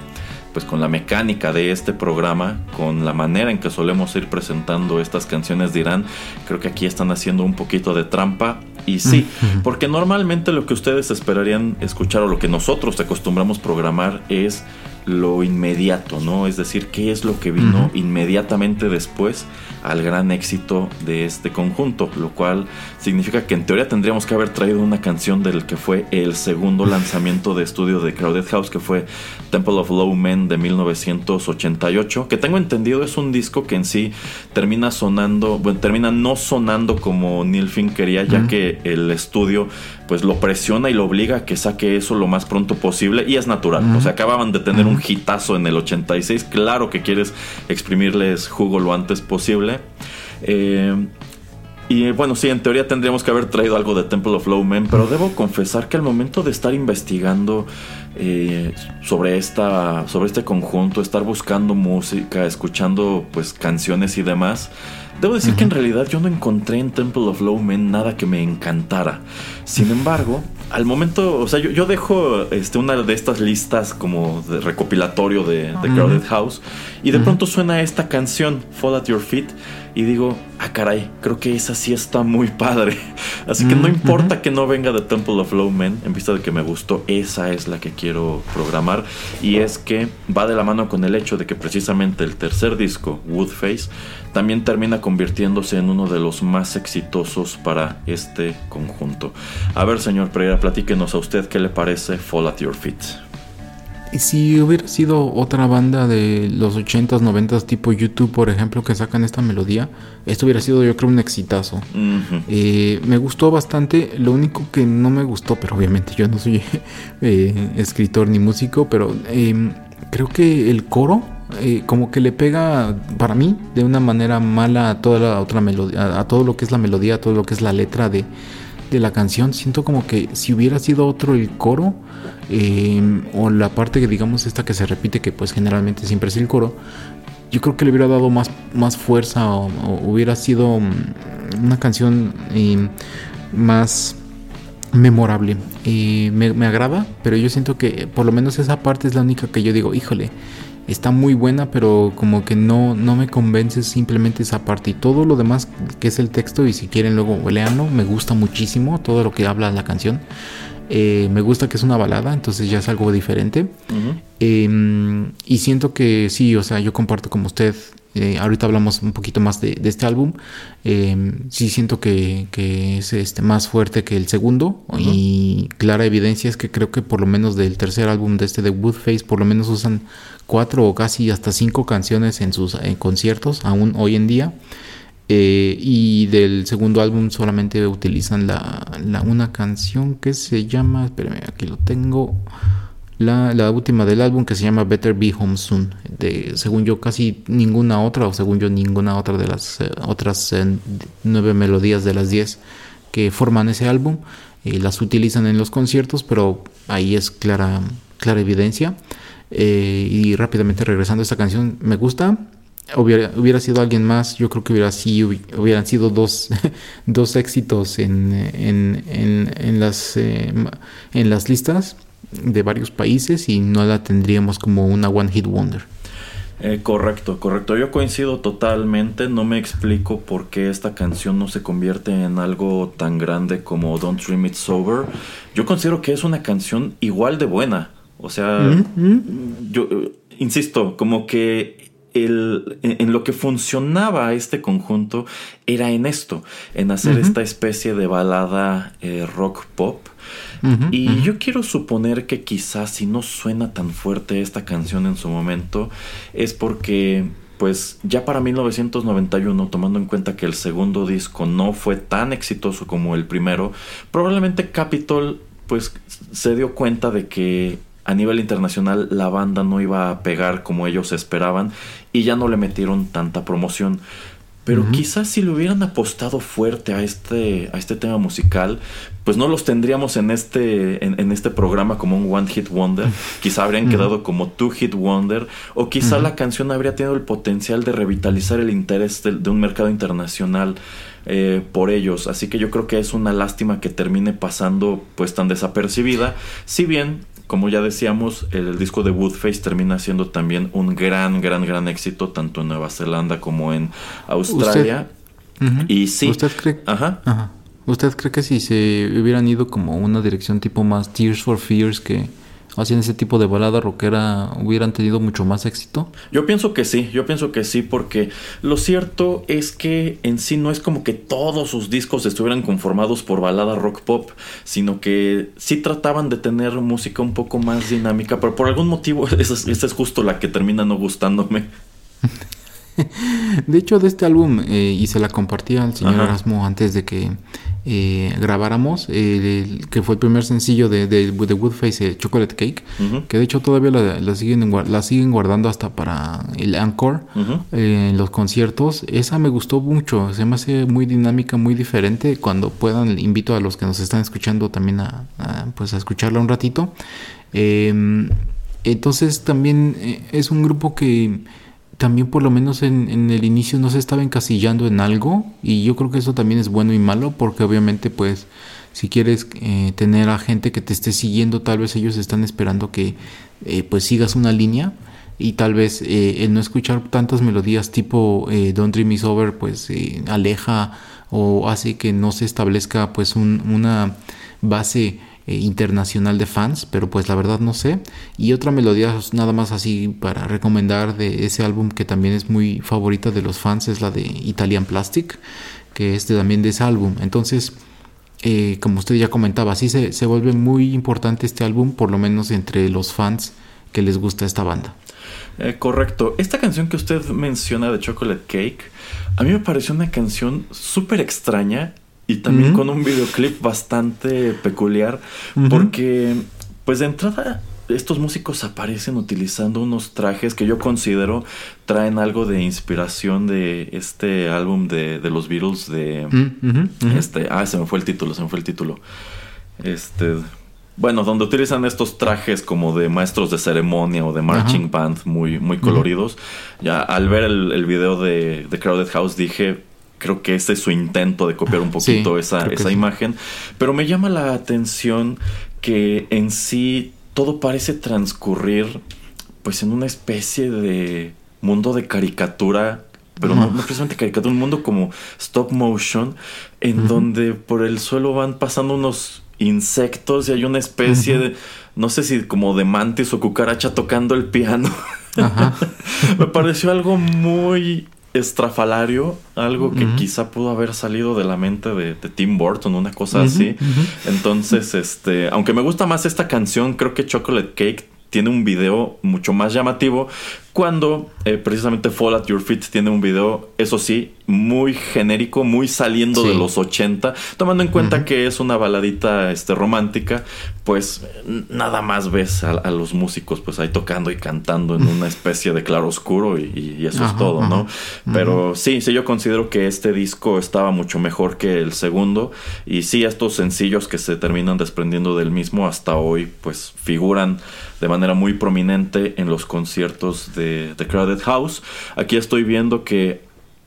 pues con la mecánica de este programa, con la manera en que solemos ir presentando estas canciones dirán, creo que aquí están haciendo un poquito de trampa. Y sí, porque normalmente lo que ustedes esperarían escuchar o lo que nosotros acostumbramos programar es lo inmediato, ¿no? Es decir, qué es lo que vino inmediatamente después al gran éxito de este conjunto, lo cual significa que en teoría tendríamos que haber traído una canción del que fue el segundo lanzamiento de estudio de Crowded House, que fue Temple of Low Men de 1988, que tengo entendido es un disco que en sí termina sonando, bueno, termina no sonando como Neil Finn quería, ya que el estudio pues lo presiona y lo obliga a que saque eso lo más pronto posible y es natural. O sea, acababan de tener un hitazo en el 86, claro que quieres exprimirles jugo lo antes posible. Eh, y bueno, sí, en teoría tendríamos que haber traído algo de Temple of Low Men, pero debo confesar que al momento de estar investigando eh, sobre, esta, sobre este conjunto, estar buscando música, escuchando pues canciones y demás, debo decir que en realidad yo no encontré en Temple of Low Men nada que me encantara. Sin embargo, al momento, o sea, yo, dejo este, una de estas listas como de recopilatorio de, de Crowded House y de pronto suena esta canción, Fall at Your Feet, y digo, ah caray, creo que esa sí está muy padre. Así que no importa que no venga de Temple of Low Men, en vista de que me gustó, esa es la que quiero programar. Y es que va de la mano con el hecho de que precisamente el tercer disco, Woodface, también termina convirtiéndose en uno de los más exitosos para este conjunto. A ver, señor Pereira, platíquenos a usted qué le parece Fall at Your Feet. Si hubiera sido otra banda de los 80s, 90s, tipo YouTube, por ejemplo, que sacan esta melodía, esto hubiera sido, yo creo, un exitazo. Eh, me gustó bastante. Lo único que no me gustó, pero obviamente yo no soy eh, escritor ni músico, pero em, creo que el coro, eh, como que le pega, para mí, de una manera mala a toda la otra melodía, a todo lo que es la melodía, a todo lo que es la letra de de la canción, siento como que si hubiera sido otro el coro, em, o la parte que digamos esta que se repite, que pues generalmente siempre es el coro, yo creo que le hubiera dado más, más fuerza o, hubiera sido mm, una canción em, más memorable. me, me, agrada, pero yo siento que por lo menos esa parte es la única que yo digo, híjole, está muy buena, pero como que no, no me convence simplemente esa parte. Y todo lo demás que es el texto, y si quieren luego leanlo, me gusta muchísimo todo lo que habla la canción. Eh, me gusta que es una balada, entonces ya es algo diferente. Em, y siento que sí, o sea, yo comparto como usted. Eh, ahorita hablamos un poquito más de, este álbum. Em, sí siento que, es este, más fuerte que el segundo. Y clara evidencia es que creo que por lo menos del tercer álbum de este de Woodface, por lo menos usan cuatro o casi hasta cinco canciones en sus conciertos, aún hoy en día. Eh, y del segundo álbum solamente utilizan la, una canción que se llama, espérame, aquí lo tengo, la, última del álbum que se llama Better Be Home Soon. De, según yo, casi ninguna otra, o según yo, ninguna otra de las eh, otras eh, nueve melodías de las diez que forman ese álbum. las utilizan en los conciertos, pero ahí es clara, clara evidencia. y rápidamente regresando a esta canción, me gusta, Hubiera, hubiera, sido alguien más, yo creo que hubiera sido, hubieran sido dos, dos éxitos en, en, en, las, eh, en las listas de varios países y no la tendríamos como una One Hit Wonder. Eh, correcto, correcto. Yo coincido totalmente. No me explico por qué esta canción no se convierte en algo tan grande como Don't Dream It Sober. Yo considero que es una canción igual de buena. O sea, yo eh, insisto, como que en lo que funcionaba este conjunto era en esto, en hacer esta especie de balada eh, rock pop. y yo quiero suponer que quizás si no suena tan fuerte esta canción en su momento, es porque pues ya para 1991, tomando en cuenta que el segundo disco no fue tan exitoso como el primero, probablemente Capitol pues se dio cuenta de que a nivel internacional la banda no iba a pegar como ellos esperaban y ya no le metieron tanta promoción. pero quizás si le hubieran apostado fuerte a este, a este tema musical, pues no los tendríamos en este, en, este programa como un One Hit Wonder. Quizá habrían quedado como Two Hit Wonder. O quizá la canción habría tenido el potencial de revitalizar el interés de, un mercado internacional eh, por ellos. Así que yo creo que es una lástima que termine pasando pues tan desapercibida. Si bien como ya decíamos, el, disco de Woodface termina siendo también un gran, gran, gran éxito tanto en Nueva Zelanda como en Australia. Y sí. ¿Usted cree? Ajá. Ajá. ¿Usted cree que si se hubieran ido como una dirección tipo más Tears for Fears que hacían ese tipo de balada rockera hubieran tenido mucho más éxito? Yo pienso que sí, yo pienso que sí, porque lo cierto es que en sí no es como que todos sus discos estuvieran conformados por balada rock pop, sino que sí trataban de tener música un poco más dinámica, pero por algún motivo esa es, justo la que termina no gustándome. de hecho, de este álbum, eh, y se la compartí al señor Erasmo antes de que eh, grabáramos, que fue el primer sencillo de, de, de Woodface, eh, Chocolate Cake, que de hecho todavía la, siguen, la siguen guardando hasta para el encore eh, en los conciertos. Esa me gustó mucho, se me hace muy dinámica, muy diferente. Cuando puedan, invito a los que nos están escuchando también a, pues a escucharla un ratito. Em, entonces también es un grupo que también por lo menos en, el inicio no se estaba encasillando en algo y yo creo que eso también es bueno y malo porque obviamente pues si quieres eh, tener a gente que te esté siguiendo tal vez ellos están esperando que eh, pues sigas una línea y tal vez eh, el no escuchar tantas melodías tipo Don't Dream Is Over pues aleja o hace que no se establezca pues una base eh, internacional de fans, pero pues la verdad no sé. Y otra melodía nada más así para recomendar de ese álbum que también es muy favorita de los fans es la de Italian Plastic, que es también de ese álbum. Entonces, eh, como usted ya comentaba, sí se, se vuelve muy importante este álbum, por lo menos entre los fans que les gusta esta banda. Eh, correcto. Esta canción que usted menciona de Chocolate Cake, a mí me pareció una canción súper extraña y también con un videoclip bastante peculiar porque pues de entrada estos músicos aparecen utilizando unos trajes que yo considero traen algo de inspiración de este álbum de, de los Beatles de este ah se me fue el título se me fue el título. Este bueno, donde utilizan estos trajes como de maestros de ceremonia o de marching band muy, muy coloridos. Ya al ver el, el video de, de Crowded House dije, creo que ese es su intento de copiar un poquito esa, esa imagen. Pero me llama la atención que en sí todo parece transcurrir pues en una especie de mundo de caricatura pero no, precisamente caricatura, un mundo como stop motion, en donde por el suelo van pasando unos insectos y hay una especie de, no sé si como de mantis o cucaracha tocando el piano. Me pareció algo muy estrafalario, algo que quizá pudo haber salido de la mente de, Tim Burton, una cosa así. Entonces, este, aunque me gusta más esta canción, creo que Chocolate Cake tiene un video mucho más llamativo cuando eh, precisamente Fall at Your Feet tiene un video, eso sí, muy genérico, muy saliendo de los 80, tomando en cuenta que es una baladita este, romántica, pues nada más ves a, los músicos pues ahí tocando y cantando en una especie de claro oscuro y, eso es todo, ¿no? Pero sí, sí, yo considero que este disco estaba mucho mejor que el segundo y sí, estos sencillos que se terminan desprendiendo del mismo hasta hoy pues figuran de manera muy prominente en los conciertos de The Crowded House. Aquí estoy viendo que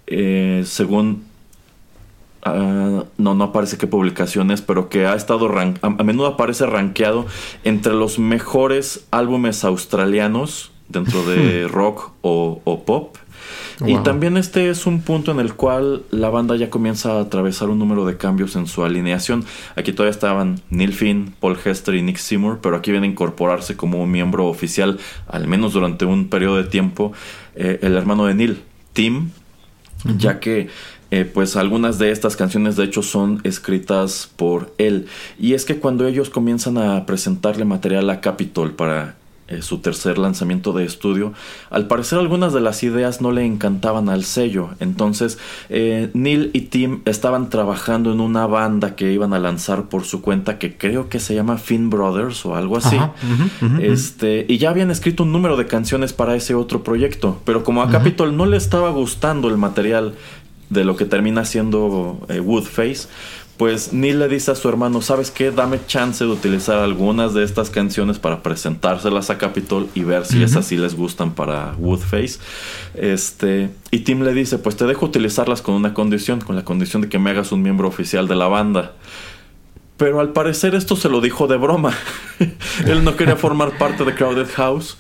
eh, según ah, no, no aparece qué publicaciones, pero que ha estado a, menudo aparece rankeado entre los mejores álbumes australianos dentro de rock o, pop. Y también este es un punto en el cual la banda ya comienza a atravesar un número de cambios en su alineación. Aquí todavía estaban Neil Finn, Paul Hester y Nick Seymour, pero aquí viene a incorporarse como un miembro oficial, al menos durante un periodo de tiempo, eh, el hermano de Neil, Tim, ya que eh, pues algunas de estas canciones de hecho son escritas por él. Y es que cuando ellos comienzan a presentarle material a Capitol para eh, su tercer lanzamiento de estudio, al parecer algunas de las ideas no le encantaban al sello. Entonces eh, Neil y Tim estaban trabajando en una banda que iban a lanzar por su cuenta que creo que se llama Finn Brothers o algo así. este, y ya habían escrito un número de canciones para ese otro proyecto, pero como a Capitol no le estaba gustando el material de lo que termina siendo eh, Woodface, pues Neil le dice a su hermano, ¿sabes qué? Dame chance de utilizar algunas de estas canciones para presentárselas a Capitol y ver si esas sí les gustan para Woodface. Este, y Tim le dice, pues te dejo utilizarlas con una condición, con la condición de que me hagas un miembro oficial de la banda. Pero al parecer esto se lo dijo de broma. él no quería formar parte de Crowded House.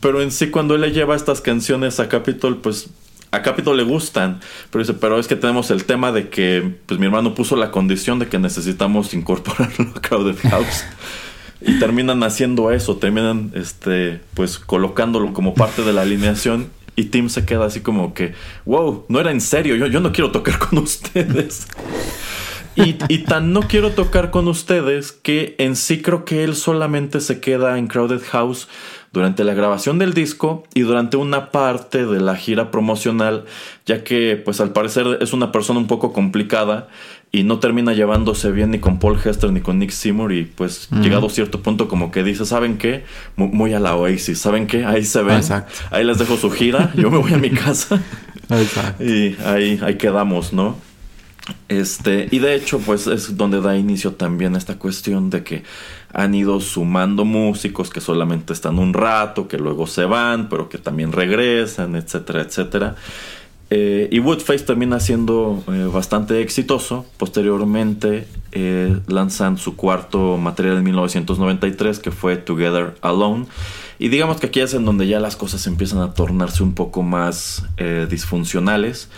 Pero en sí cuando él le lleva estas canciones a Capitol, pues a Capitol le gustan, pero dice, pero es que tenemos el tema de que pues mi hermano puso la condición de que necesitamos incorporarlo a Crowded House. y terminan haciendo eso, terminan este pues colocándolo como parte de la alineación y Tim se queda así como que, wow, no era en serio, yo, yo no quiero tocar con ustedes. Y, y, tan no quiero tocar con ustedes que en sí creo que él solamente se queda en Crowded House durante la grabación del disco y durante una parte de la gira promocional, ya que pues al parecer es una persona un poco complicada y no termina llevándose bien ni con Paul Hester ni con Nick Seymour y pues llegado a cierto punto como que dice, ¿saben qué? Muy a la Oasis, ¿saben qué? Ahí se ven, ahí les dejo su gira, yo me voy a mi casa y ahí, ahí quedamos, ¿no? Este, y de hecho, pues es donde da inicio también esta cuestión de que han ido sumando músicos que solamente están un rato, que luego se van, pero que también regresan, etcétera, etcétera. Eh, y Woodface termina siendo eh, bastante exitoso. Posteriormente eh, lanzan su cuarto material en 1993 que fue Together Alone. Y digamos que aquí es en donde ya las cosas empiezan a tornarse un poco más disfuncionales.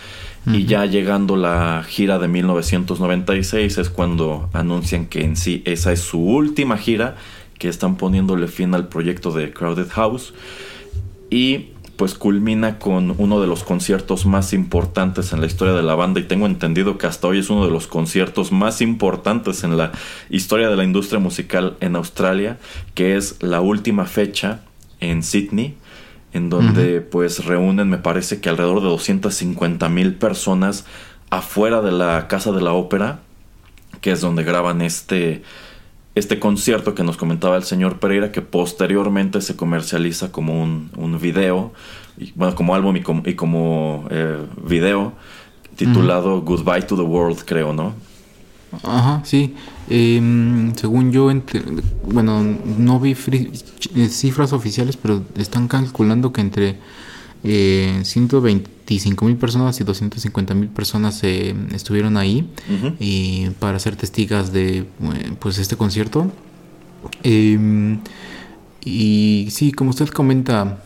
Y ya llegando la gira de 1996 es cuando anuncian que en sí esa es su última gira, que están poniéndole fin al proyecto de Crowded House. Y pues culmina con uno de los conciertos más importantes en la historia de la banda y tengo entendido que hasta hoy es uno de los conciertos más importantes en la historia de la industria musical en Australia, que es la última fecha en Sydney en donde pues reúnen, me parece que alrededor de 250 mil personas afuera de la Casa de la Ópera, que es donde graban este, este concierto que nos comentaba el señor Pereira, que posteriormente se comercializa como un, un video, y, bueno, como álbum y como, y como eh, video, titulado Goodbye to the World, creo, ¿no? Ajá, sí. Em, según yo, bueno, no vi eh, cifras oficiales, pero están calculando que entre eh, 125 mil personas y 250 mil personas eh, estuvieron ahí para ser testigas de eh, pues este concierto. Em, y sí, como usted comenta,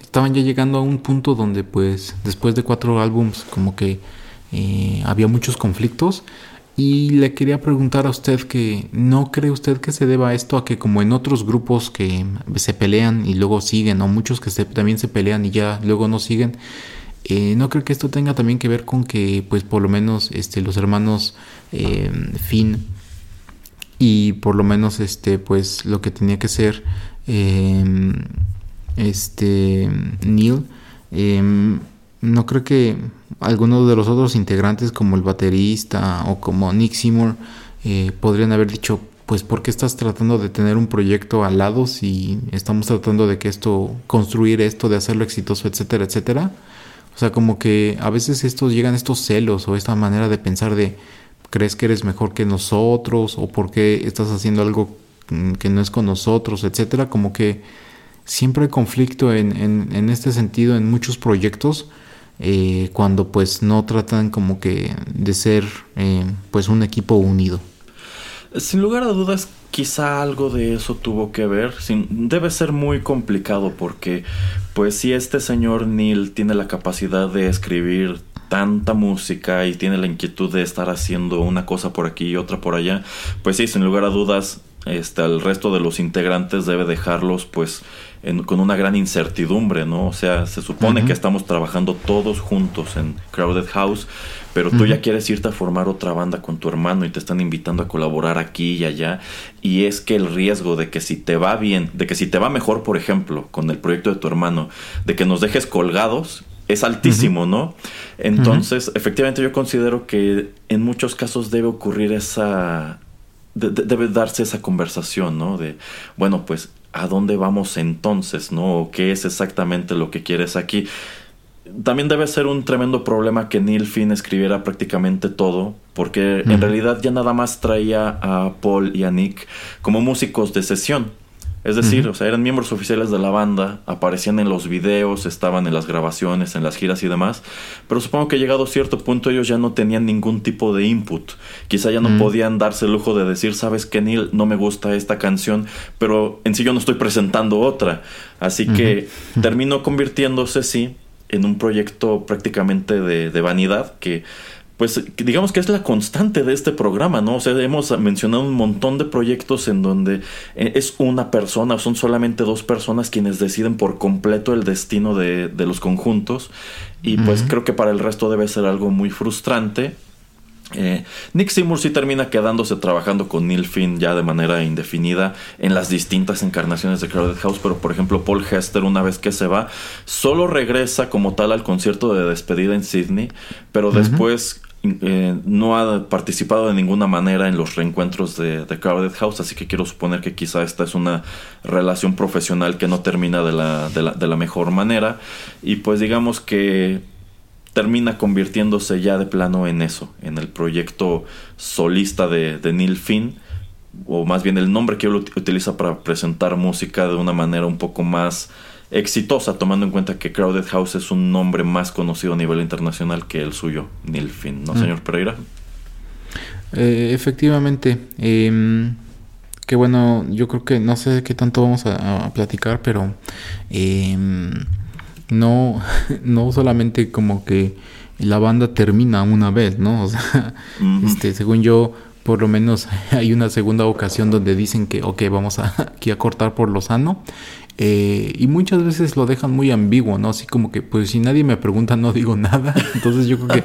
estaban ya llegando a un punto donde pues después de cuatro álbums como que eh, había muchos conflictos. Y le quería preguntar a usted que no cree usted que se deba esto a que como en otros grupos que se pelean y luego siguen, o muchos que también se pelean y ya luego no siguen, eh, no creo que esto tenga también que ver con que pues por lo menos este, los hermanos eh, Finn y por lo menos este pues lo que tenía que ser em, este Neil em, no creo que algunos de los otros integrantes como el baterista o como Nick Seymour eh, podrían haber dicho pues ¿por qué estás tratando de tener un proyecto al lado si estamos tratando de que esto construir esto de hacerlo exitoso etcétera etcétera o sea como que a veces estos llegan estos celos o esta manera de pensar de crees que eres mejor que nosotros o por qué estás haciendo algo que no es con nosotros etcétera. Como que siempre hay conflicto en, en este sentido en muchos proyectos eh, cuando pues no tratan como que de ser eh, pues un equipo unido. Sin lugar a dudas, quizá algo de eso tuvo que ver. debe ser muy complicado porque, pues, si este señor Neil tiene la capacidad de escribir tanta música y tiene la inquietud de estar haciendo una cosa por aquí y otra por allá, pues sí, sin lugar a dudas, este, el resto de los integrantes debe dejarlos, pues, con una gran incertidumbre, ¿no? O sea, se supone que estamos trabajando todos juntos en Crowded House, pero tú ya quieres irte a formar otra banda con tu hermano y te están invitando a colaborar aquí y allá. Y es que el riesgo de que si te va bien, de que si te va mejor, por ejemplo, con el proyecto de tu hermano, de que nos dejes colgados, es altísimo, ¿no? Entonces, efectivamente yo considero que en muchos casos debe ocurrir esa... debe darse esa conversación, ¿no? De, bueno, pues ¿a dónde vamos entonces? ¿No? ¿Qué es exactamente lo que quieres aquí? también debe ser un tremendo problema que Neil Finn escribiera prácticamente todo, porque en realidad ya nada más traía a Paul y a Nick como músicos de sesión. Es decir, o sea, eran miembros oficiales de la banda, aparecían en los videos, estaban en las grabaciones, en las giras y demás, pero supongo que llegado a cierto punto ellos ya no tenían ningún tipo de input. Quizá ya no podían darse el lujo de decir, sabes que Neil, no me gusta esta canción, pero en sí yo no estoy presentando otra. Así que terminó convirtiéndose, sí, en un proyecto prácticamente de, de vanidad que pues digamos que es la constante de este programa, ¿no? O sea, hemos mencionado un montón de proyectos en donde eh, es una persona, son solamente dos personas quienes deciden por completo el destino de, de los conjuntos. Y pues creo que para el resto debe ser algo muy frustrante. Eh, Nick Seymour sí termina quedándose trabajando con Neil Finn ya de manera indefinida en las distintas encarnaciones de Crowded House, pero por ejemplo Paul Hester una vez que se va solo regresa como tal al concierto de despedida en Sydney, pero después eh, no ha participado de ninguna manera en los reencuentros de, Crowded House, así que quiero suponer que quizá esta es una relación profesional que no termina de la, de la, de la mejor manera. Y pues digamos que termina convirtiéndose ya de plano en eso, en el proyecto solista de, de Neil Finn, o más bien el nombre que él utiliza para presentar música de una manera un poco más exitosa, tomando en cuenta que Crowded House es un nombre más conocido a nivel internacional que el suyo, Neil Finn, ¿no, mm. señor Pereira? Eh, efectivamente, em, que bueno, yo creo que no sé qué tanto vamos a, platicar, pero em, no, no solamente como que la banda termina una vez, ¿no? O sea, este, según yo, por lo menos hay una segunda ocasión donde dicen que, ok, vamos a, aquí a cortar por lo sano. Eh, y muchas veces lo dejan muy ambiguo, ¿no? Así como que, pues si nadie me pregunta, no digo nada. Entonces yo creo que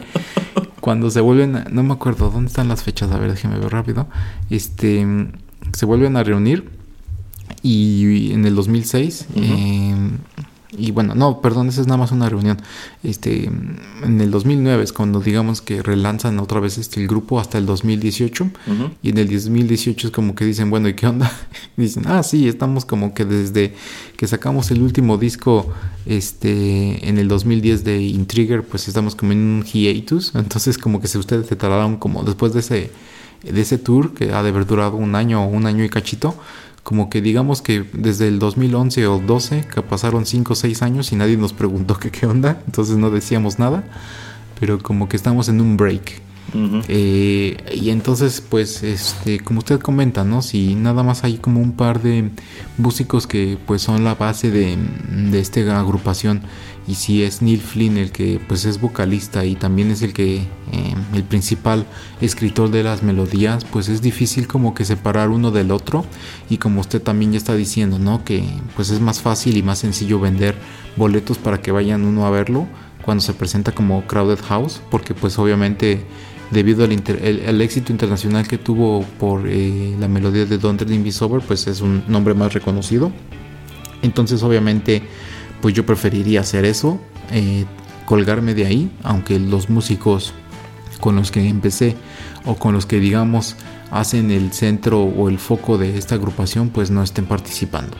cuando se vuelven, no me acuerdo, ¿dónde están las fechas? A ver, déjeme ver rápido. Este, se vuelven a reunir y en el 2006, y bueno, no, perdón, esa es nada más una reunión. Este, en el 2009 es cuando digamos que relanzan otra vez este el grupo hasta el 2018 y en el 2018 es como que dicen, bueno, ¿y qué onda? dicen, "Ah, sí, estamos como que desde que sacamos el último disco este en el 2010 de Intrigger, pues estamos como en un hiatus, entonces como que si ustedes se tardaron como después de ese de ese tour que ha de haber durado un año o un año y cachito, como que digamos que desde el 2011 o 12, que pasaron 5 o 6 años y nadie nos preguntó qué onda, entonces no decíamos nada, pero como que estamos en un break. Eh, y entonces, pues, este, como usted comenta, ¿no? Si nada más hay como un par de músicos que pues son la base de, de esta agrupación y si es Neil Flynn el que pues es vocalista y también es el que eh, el principal escritor de las melodías pues es difícil como que separar uno del otro. Y como usted también ya está diciendo no que pues es más fácil y más sencillo vender boletos para que vayan uno a verlo cuando se presenta como Crowded House porque pues obviamente debido al, éxito internacional que tuvo por eh, la melodía de Don't Dream Be Sober pues es un nombre más reconocido. Entonces obviamente pues yo preferiría hacer eso, eh, colgarme de ahí, aunque los músicos con los que empecé o con los que digamos hacen el centro o el foco de esta agrupación pues no estén participando.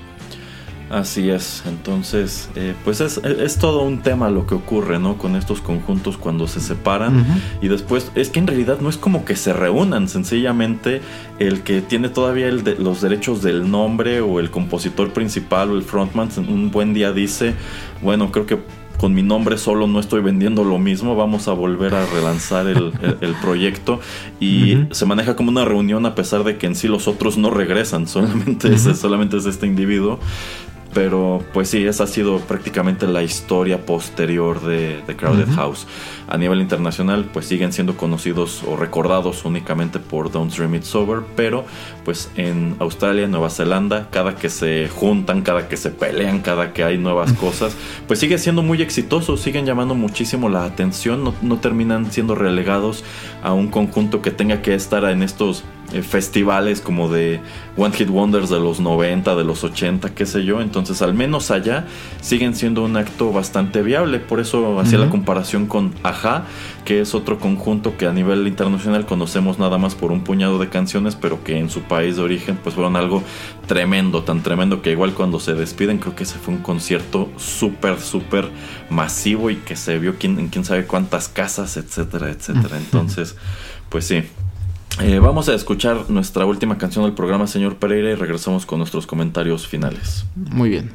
Así es, entonces, eh, pues es, es, todo un tema lo que ocurre, ¿no? Con estos conjuntos cuando se separan. Y después, es que en realidad no es como que se reúnan, sencillamente el que tiene todavía el de, los derechos del nombre o el compositor principal o el frontman, un buen día dice, bueno, creo que con mi nombre solo no estoy vendiendo lo mismo, vamos a volver a relanzar el, proyecto y se maneja como una reunión a pesar de que en sí los otros no regresan, solamente, solamente es este individuo pero pues sí, esa ha sido prácticamente la historia posterior de, Crowded House. A nivel internacional, pues siguen siendo conocidos o recordados únicamente por Don't Dream It Sober, pero pues en Australia, Nueva Zelanda, cada que se juntan, cada que se pelean, cada que hay nuevas cosas, pues sigue siendo muy exitoso, siguen llamando muchísimo la atención, no, no terminan siendo relegados a un conjunto que tenga que estar en estos eh, festivales como de One Hit Wonders de los 90, de los 80, qué sé yo. Entonces, al menos allá siguen siendo un acto bastante viable. Por eso hacía la comparación con Aja, que es otro conjunto que a nivel internacional conocemos nada más por un puñado de canciones, pero que en su país de origen pues fueron algo tremendo, tan tremendo que igual cuando se despiden creo que ese fue un concierto súper, súper masivo y que se vio en quién sabe cuántas casas, etcétera, etcétera. Entonces, pues sí, eh, vamos a escuchar nuestra última canción del programa, señor Pereira, y regresamos con nuestros comentarios finales. Muy bien.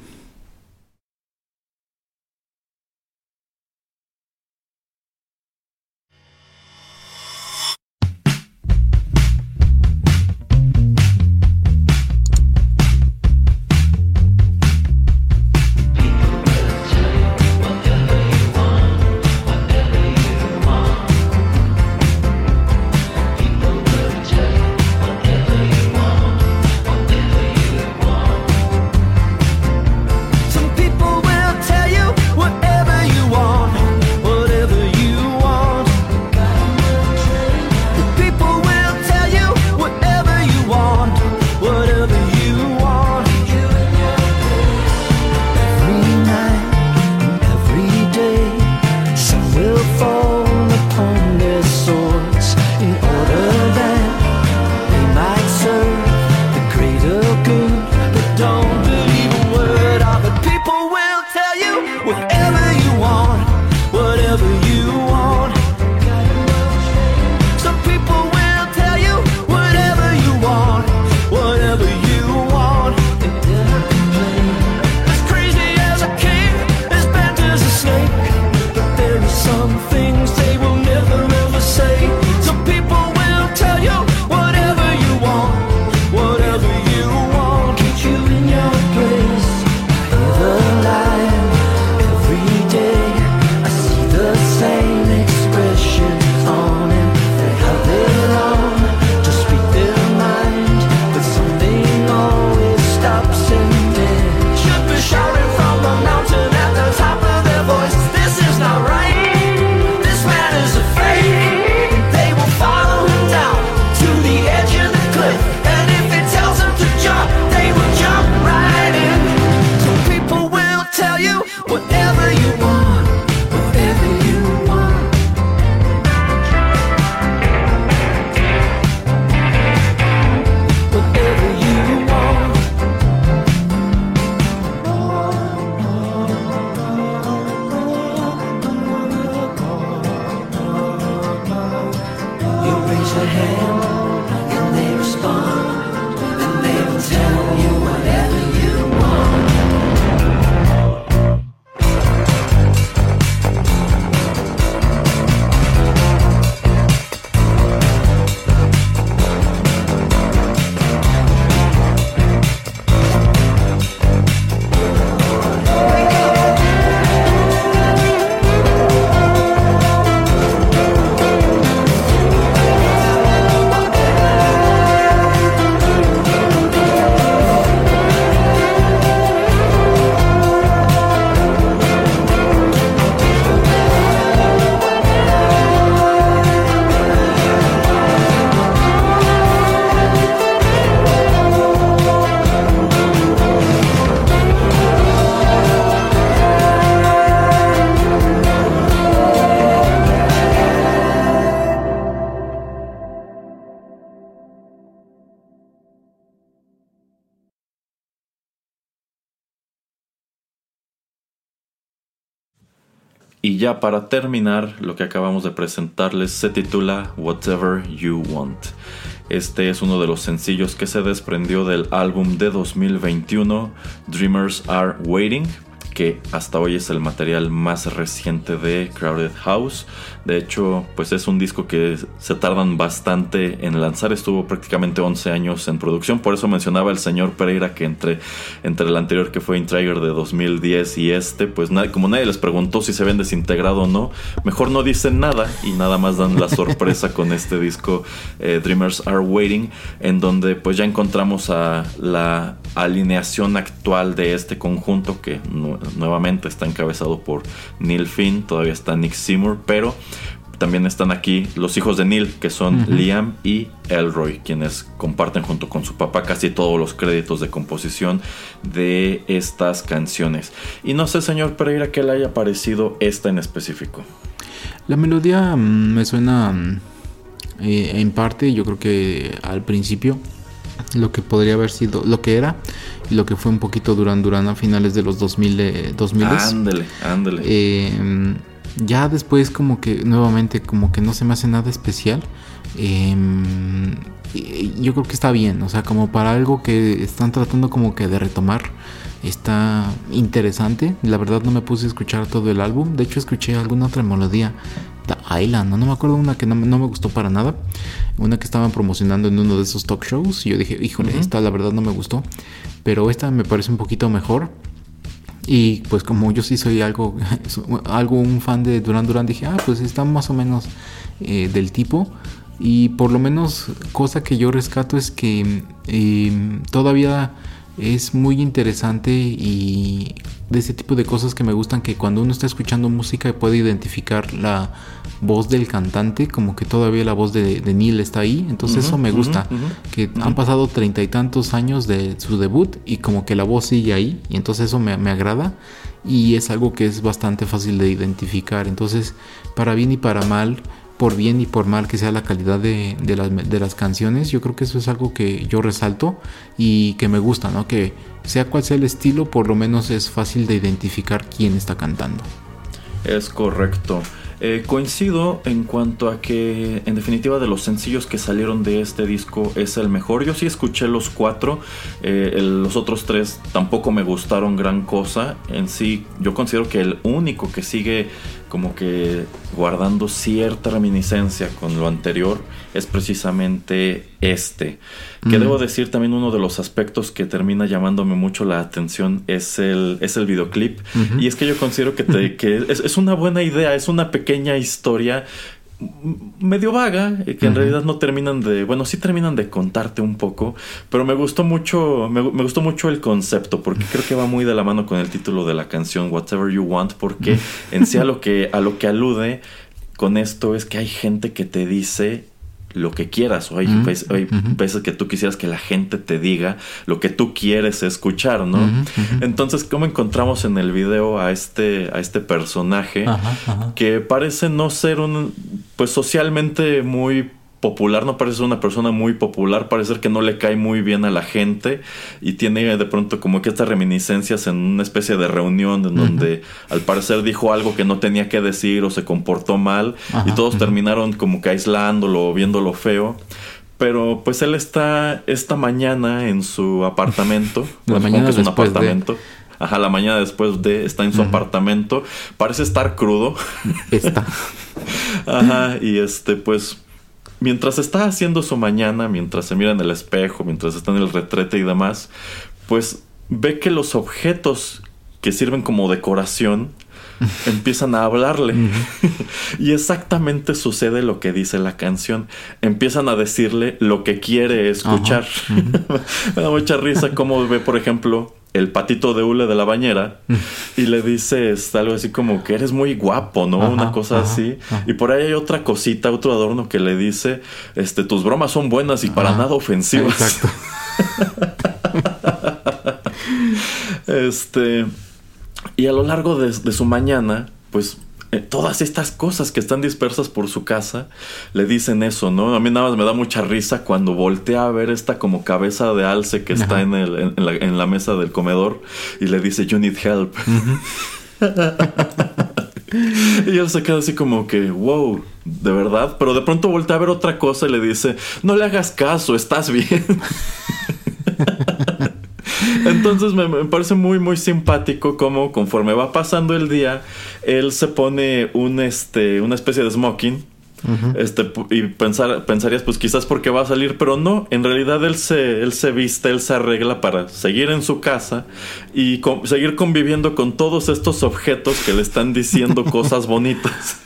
Ya para terminar, lo que acabamos de presentarles se titula Whatever You Want. Este es uno de los sencillos que se desprendió del álbum de 2021, Dreamers Are Waiting, que hasta hoy es el material más reciente de Crowded House. De hecho, pues es un disco que se tardan bastante en lanzar. Estuvo prácticamente 11 años en producción. Por eso mencionaba el señor Pereira que entre, entre el anterior que fue Intrigger de 2010 y este, pues como nadie les preguntó si se habían desintegrado o no, mejor no dicen nada y nada más dan la sorpresa con este disco eh, Dreamers Are Waiting, en donde pues ya encontramos a la alineación actual de este conjunto que nuevamente está encabezado por Neil Finn, todavía está Nick Seymour, pero también están aquí los hijos de Neil, que son Liam y Elroy, quienes comparten junto con su papá casi todos los créditos de composición de estas canciones. Y no sé, señor Pereira, qué le haya parecido esta en específico. La melodía mm, me suena mm, eh, en parte, yo creo que al principio, lo que podría haber sido, lo que era y lo que fue un poquito Duran Duran a finales de los 2000. eh, 2000 Ándele, ándele. Eh, ya después como que nuevamente como que no se me hace nada especial. Eh, y- yo creo que está bien, o sea, como para algo que están tratando como que de retomar. Está interesante. La verdad no me puse a escuchar todo el álbum. De hecho escuché alguna otra melodía. The Island, no, no me acuerdo una que no, me- no me gustó para nada. Una que estaban promocionando en uno de esos talk shows. Y yo dije, híjole, esta la verdad no me gustó. Pero esta me parece un poquito mejor. Y pues como yo sí soy algo, algo un fan de Duran Duran, dije, ah, pues está más o menos eh, del tipo. Y por lo menos cosa que yo rescato es que eh, todavía es muy interesante y de ese tipo de cosas que me gustan que cuando uno está escuchando música puede identificar la voz del cantante, como que todavía la voz de, de Neil está ahí. Entonces eso me gusta, que han pasado treinta y tantos años de su debut y como que la voz sigue ahí. Y entonces eso me, me agrada y es algo que es bastante fácil de identificar. Entonces, para bien y para mal, por bien y por mal que sea la calidad de, las, canciones, yo creo que eso es algo que yo resalto y que me gusta, ¿no? Que sea cual sea el estilo, por lo menos es fácil de identificar quién está cantando. Es correcto. Eh, coincido en cuanto a que, en definitiva, de los sencillos que salieron de este disco es el mejor. Yo sí escuché los cuatro, eh, los otros tres tampoco me gustaron gran cosa. En sí, yo considero que el único que sigue como que guardando cierta reminiscencia con lo anterior es precisamente este. Que Mm. debo decir también uno de los aspectos que termina llamándome mucho la atención es el, es el videoclip. Y es que yo considero que, te- que es, es una buena idea, es una pequeña historia medio vaga, eh, que en realidad no terminan de, bueno, sí terminan de contarte un poco, pero me gustó mucho, me, me gustó mucho el concepto, porque creo que va muy de la mano con el título de la canción Whatever You Want, porque en sí a lo que, a lo que alude con esto es que hay gente que te dice lo que quieras, o hay, veces, hay ujú. veces que tú quisieras que la gente te diga lo que tú quieres escuchar, ¿no? Entonces, ¿cómo encontramos en el video a este, a este personaje? Ajá, ajá. que parece no ser un pues socialmente muy popular, no parece ser una persona muy popular, parece ser que no le cae muy bien a la gente y tiene de pronto como que estas reminiscencias en una especie de reunión en donde al parecer dijo algo que no tenía que decir o se comportó mal y todos terminaron como que aislándolo o viéndolo feo. Pero pues él está esta mañana en su apartamento. La Bueno, mañana que es un de- apartamento. Ajá, la mañana después de está en su apartamento. Parece estar crudo. Está. Ajá, y este, pues, mientras está haciendo su mañana, mientras se mira en el espejo, mientras está en el retrete y demás, pues ve que los objetos que sirven como decoración empiezan a hablarle. y exactamente sucede lo que dice la canción. Empiezan a decirle lo que quiere escuchar. Me da mucha risa cómo ve, por ejemplo, el patito de hule de la bañera y le dice este, algo así como que eres muy guapo, ¿no? Ajá, Una cosa ajá, así. ajá. Y por ahí hay otra cosita, otro adorno que le dice, este, tus bromas son buenas y para nada ofensivas. Exacto. Este. Y a lo largo de, de su mañana, pues. Todas estas cosas que están dispersas por su casa le dicen eso, ¿no? A mí nada más me da mucha risa cuando voltea a ver esta como cabeza de alce que está en, el, en, en la, en la mesa del comedor y le dice, You need help. y él se queda así como que, wow, de verdad. Pero de pronto voltea a ver otra cosa y le dice, no le hagas caso, estás bien. Entonces me, me parece muy muy simpático como conforme va pasando el día, él se pone un este una especie de smoking. Este, y pensar, pensarías, pues quizás porque va a salir, pero no, en realidad él se, él se viste, él se arregla para seguir en su casa y con- seguir conviviendo con todos estos objetos que le están diciendo cosas bonitas.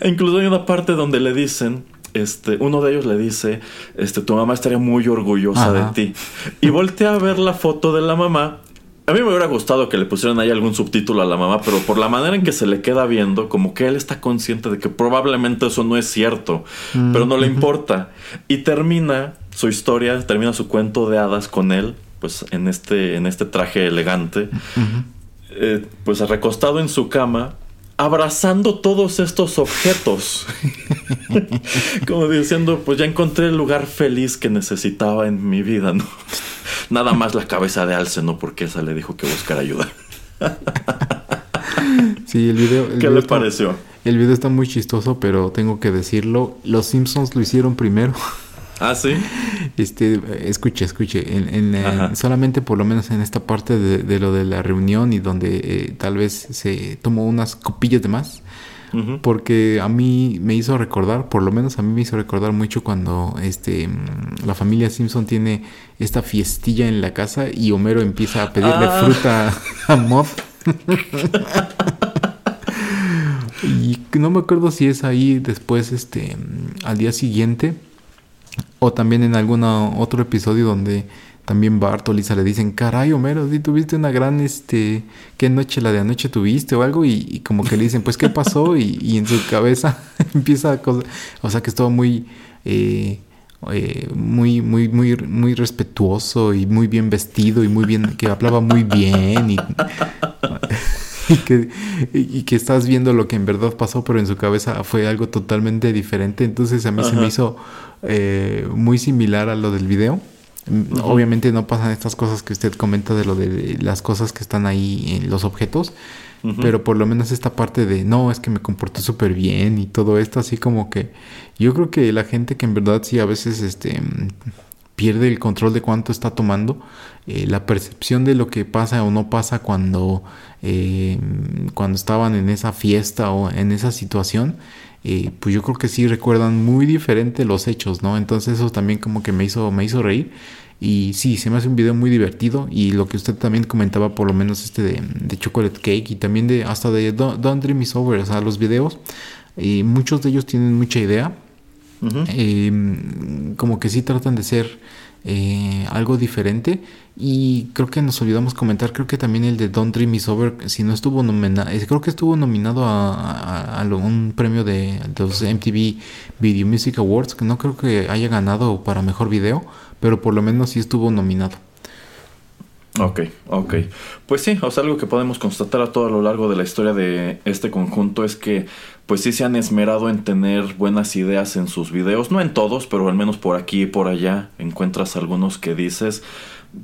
E incluso hay una parte donde le dicen, este, uno de ellos le dice, este, tu mamá estaría muy orgullosa Ajá. de ti. Y voltea a ver la foto de la mamá A mí me hubiera gustado que le pusieran ahí algún subtítulo a la mamá, pero por la manera en que se le queda viendo, como que él está consciente de que probablemente eso no es cierto, Mm, pero no le importa. Y termina su historia, termina su cuento de hadas con él, pues en este, en este traje elegante, eh, pues recostado en su cama, abrazando todos estos objetos. Como diciendo, pues ya encontré el lugar feliz que necesitaba en mi vida, ¿no? Nada más la cabeza de Alce, ¿no? Porque esa le dijo que buscar ayuda. Sí, el video. el ¿Qué video le está- pareció? El video está muy chistoso, pero tengo que decirlo. Los Simpsons lo hicieron primero. Ah, sí. Este, escuche, escuche. En, en, eh, solamente por lo menos en esta parte de, de lo de la reunión y donde eh, tal vez se tomó unas copillas de más. Porque a mí me hizo recordar, por lo menos a mí me hizo recordar mucho cuando este mm, la familia Simpson tiene esta fiestilla en la casa y Homero empieza a pedirle Ah. fruta a Mod. y no me acuerdo si es ahí después, este, mm, al día siguiente, o también en algún otro episodio donde también Bart o Lisa le dicen, caray Homero, si tuviste una gran, este, ¿qué noche la de anoche tuviste o algo? Y, como que le dicen, pues, ¿qué pasó? Y, y en su cabeza empieza a cosa, o sea que estaba muy, eh, eh, muy, muy, muy, muy respetuoso y muy bien vestido y muy bien, que hablaba muy bien y, y que, y que estás viendo lo que en verdad pasó, pero en su cabeza fue algo totalmente diferente. Entonces a mí se me hizo eh, muy similar a lo del video. Mm, Obviamente no pasan estas cosas que usted comenta de lo de las cosas que están ahí en los objetos, pero por lo menos esta parte de no, es que me comporté súper bien y todo esto, así como que yo creo que la gente que en verdad sí a veces este pierde el control de cuánto está tomando, eh, la percepción de lo que pasa o no pasa cuando, eh, cuando estaban en esa fiesta o en esa situación, eh, pues yo creo que sí recuerdan muy diferente los hechos, ¿no? Entonces eso también como que me hizo, me hizo reír. Y sí, se me hace un video muy divertido. Y lo que usted también comentaba, por lo menos este de, de Chocolate Cake y también de hasta de Don't, Don't Dream Is Over, o sea, los videos, eh, muchos de ellos tienen mucha idea. Eh, como que sí tratan de ser eh, algo diferente. Y creo que nos olvidamos comentar, creo que también el de Don't Dream Is Over, si no estuvo nominado, creo que estuvo nominado a, a- un premio de los MTV Video Music Awards, que no creo que haya ganado para mejor video, pero por lo menos sí estuvo nominado. Ok, ok. Pues sí, o sea, algo que podemos constatar a todo lo largo de la historia de este conjunto es que pues sí se han esmerado en tener buenas ideas en sus videos, no en todos, pero al menos por aquí y por allá encuentras algunos que dices,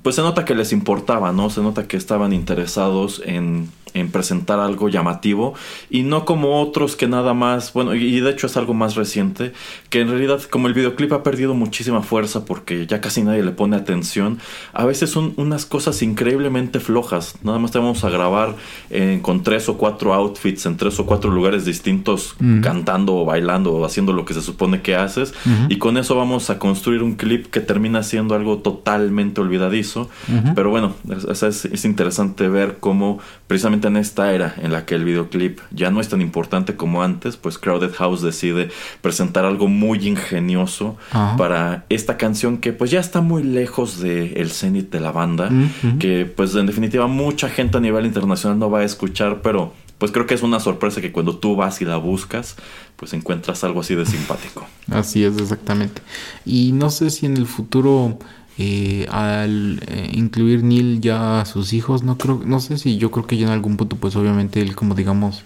pues se nota que les importaba, ¿no? Se nota que estaban interesados en, en presentar algo llamativo y no como otros que nada más, bueno, y de hecho es algo más reciente, que en realidad como el videoclip ha perdido muchísima fuerza porque ya casi nadie le pone atención, a veces son unas cosas increíblemente flojas, nada más te vamos a grabar eh, con tres o cuatro outfits en tres o cuatro lugares distintos, cantando o bailando o haciendo lo que se supone que haces, y con eso vamos a construir un clip que termina siendo algo totalmente olvidadizo, pero bueno, es, es- es interesante ver cómo precisamente en esta era en la que el videoclip ya no es tan importante como antes, pues Crowded House decide presentar algo muy ingenioso Ajá. para esta canción que pues ya está muy lejos del el cenit de la banda, que pues en definitiva mucha gente a nivel internacional no va a escuchar, pero pues creo que es una sorpresa que cuando tú vas y la buscas, pues encuentras algo así de simpático. Así es, exactamente. Y no sé si en el futuro, eh, al eh, incluir Neil ya a sus hijos, no creo, no sé si yo creo que ya en algún punto, pues obviamente él como digamos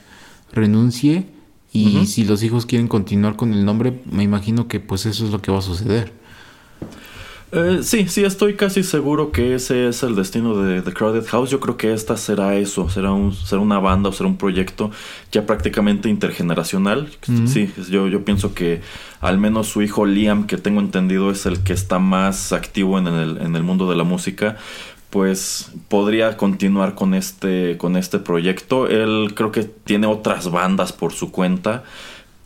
renuncie y si los hijos quieren continuar con el nombre, me imagino que pues eso es lo que va a suceder. Eh, sí, sí, estoy casi seguro que ese es el destino de The Crowded House. Yo creo que esta será eso, será, un, será una banda o será un proyecto ya prácticamente intergeneracional. Ujú. Sí, yo, yo pienso que al menos su hijo Liam, que tengo entendido es el que está más activo en el, en el mundo de la música, pues podría continuar con este, con este proyecto. Él creo que tiene otras bandas por su cuenta.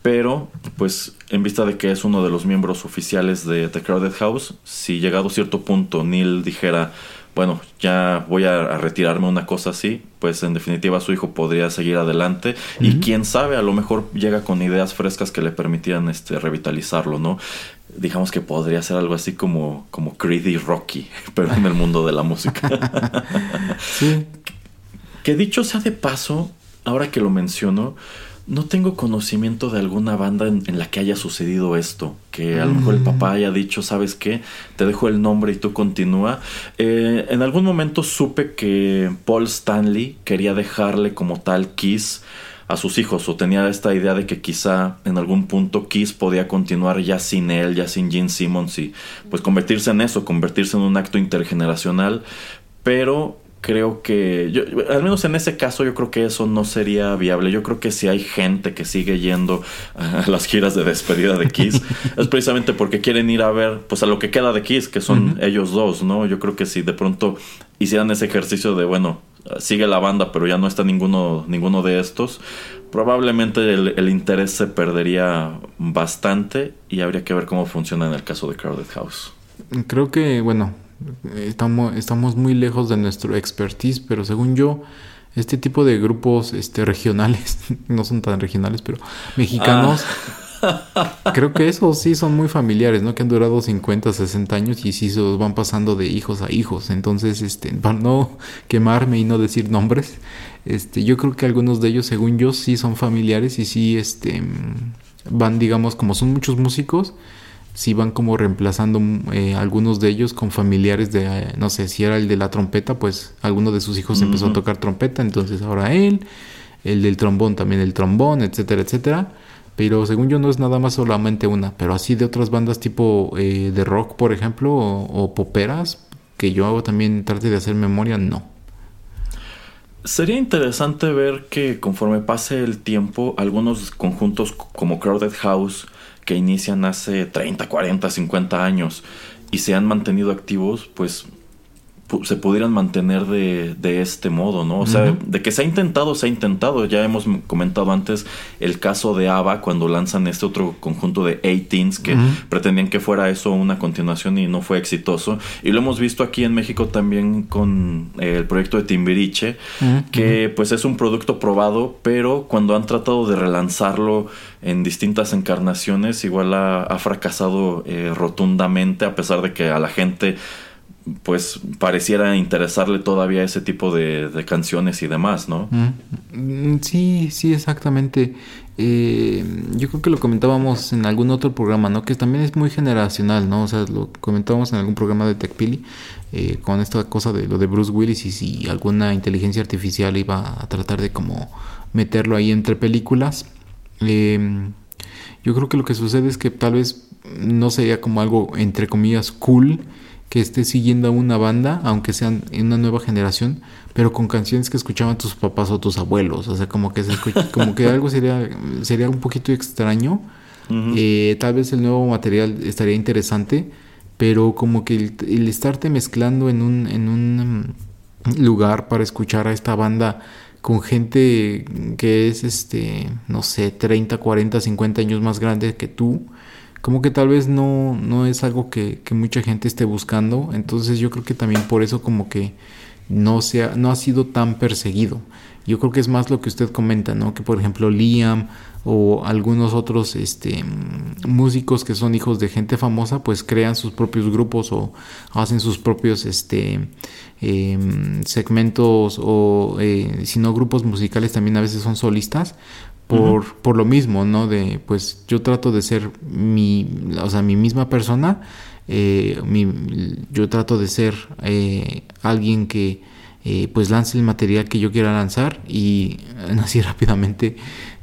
Pero, pues, en vista de que es uno de los miembros oficiales de The Crowded House, si llegado a cierto punto Neil dijera, bueno, ya voy a, retirarme una cosa así, pues en definitiva su hijo podría seguir adelante y quién sabe, a lo mejor llega con ideas frescas que le permitían este, revitalizarlo, ¿no? Digamos que podría ser algo así como, como Creed y Rocky, pero en el mundo de la música. sí. Que dicho sea de paso, ahora que lo menciono, no tengo conocimiento de alguna banda en, la que haya sucedido esto. Que a lo mejor el mm. papá haya dicho, ¿sabes qué? Te dejo el nombre y tú continúa. Eh, en algún momento supe que Paul Stanley quería dejarle como tal Kiss a sus hijos o tenía esta idea de que quizá en algún punto Kiss podía continuar ya sin él, ya sin Gene Simmons y pues convertirse en eso, convertirse en un acto intergeneracional. Pero creo que, yo, al menos en ese caso, yo creo que eso no sería viable. Yo creo que si hay gente que sigue yendo a las giras de despedida de Kiss, es precisamente porque quieren ir a ver, pues a lo que queda de Kiss, que son ellos dos, ¿no? Yo creo que si de pronto hicieran ese ejercicio de, bueno, sigue la banda, pero ya no está ninguno, ninguno de estos, probablemente el, el interés se perdería bastante y habría que ver cómo funciona en el caso de Crowded House. Creo que, bueno, estamos, estamos muy lejos de nuestro expertise, pero según yo, este tipo de grupos este, regionales, no son tan regionales, pero mexicanos, ah. creo que esos sí son muy familiares, ¿no? Que han durado 50, 60 años y sí se los van pasando de hijos a hijos. Entonces, este, para no quemarme y no decir nombres, este, yo creo que algunos de ellos, según yo, sí son familiares y sí, este, van, digamos, como son muchos músicos, si van como reemplazando eh, algunos de ellos con familiares de, eh, no sé, si era el de la trompeta, pues alguno de sus hijos empezó a tocar trompeta, entonces ahora él, el del trombón también el trombón, etcétera, etcétera. Pero según yo no es nada más solamente una, pero así de otras bandas tipo eh, de rock, por ejemplo, o, poperas, que yo hago también trate de hacer memoria, no. Sería interesante ver que conforme pase el tiempo, algunos conjuntos como Crowded House, que inician hace 30, 40, 50 años y se han mantenido activos, pues se pudieran mantener de, de, este modo, ¿no? O sea, de que se ha intentado, se ha intentado. Ya hemos comentado antes el caso de ABBA cuando lanzan este otro conjunto de 18s que pretendían que fuera eso una continuación y no fue exitoso. Y lo hemos visto aquí en México también con eh, el proyecto de Timbiriche, que pues es un producto probado, pero cuando han tratado de relanzarlo en distintas encarnaciones, igual ha, fracasado eh, rotundamente, a pesar de que a la gente pues pareciera interesarle todavía ese tipo de, canciones y demás, ¿no? Mm, sí, sí, exactamente. Eh, yo creo que lo comentábamos en algún otro programa, ¿no? Que también es muy generacional, ¿no? O sea, lo comentábamos en algún programa de TechPili eh, con esta cosa de lo de Bruce Willis y si alguna inteligencia artificial iba a tratar de como meterlo ahí entre películas. Eh, yo creo que lo que sucede es que tal vez no sería como algo entre comillas cool que esté siguiendo a una banda, aunque sean en una nueva generación, pero con canciones que escuchaban tus papás o tus abuelos. O sea, como que se como que algo sería, sería un poquito extraño. Eh, tal vez el nuevo material estaría interesante, pero como que el, estarte mezclando en un, en un lugar para escuchar a esta banda con gente que es este, no sé, 30, 40, 50 años más grande que tú, como que tal vez no, no es algo que, mucha gente esté buscando. Entonces yo creo que también por eso como que no, sea, no ha sido tan perseguido. Yo creo que es más lo que usted comenta, ¿no? Que por ejemplo Liam o algunos otros este, músicos que son hijos de gente famosa, pues crean sus propios grupos o hacen sus propios este, em, segmentos o eh, si no grupos musicales también a veces son solistas por, por lo mismo, ¿no? De, pues yo trato de ser mi, o sea, mi misma persona, eh, yo trato de ser eh, alguien que eh, pues lance el material que yo quiera lanzar y así rápidamente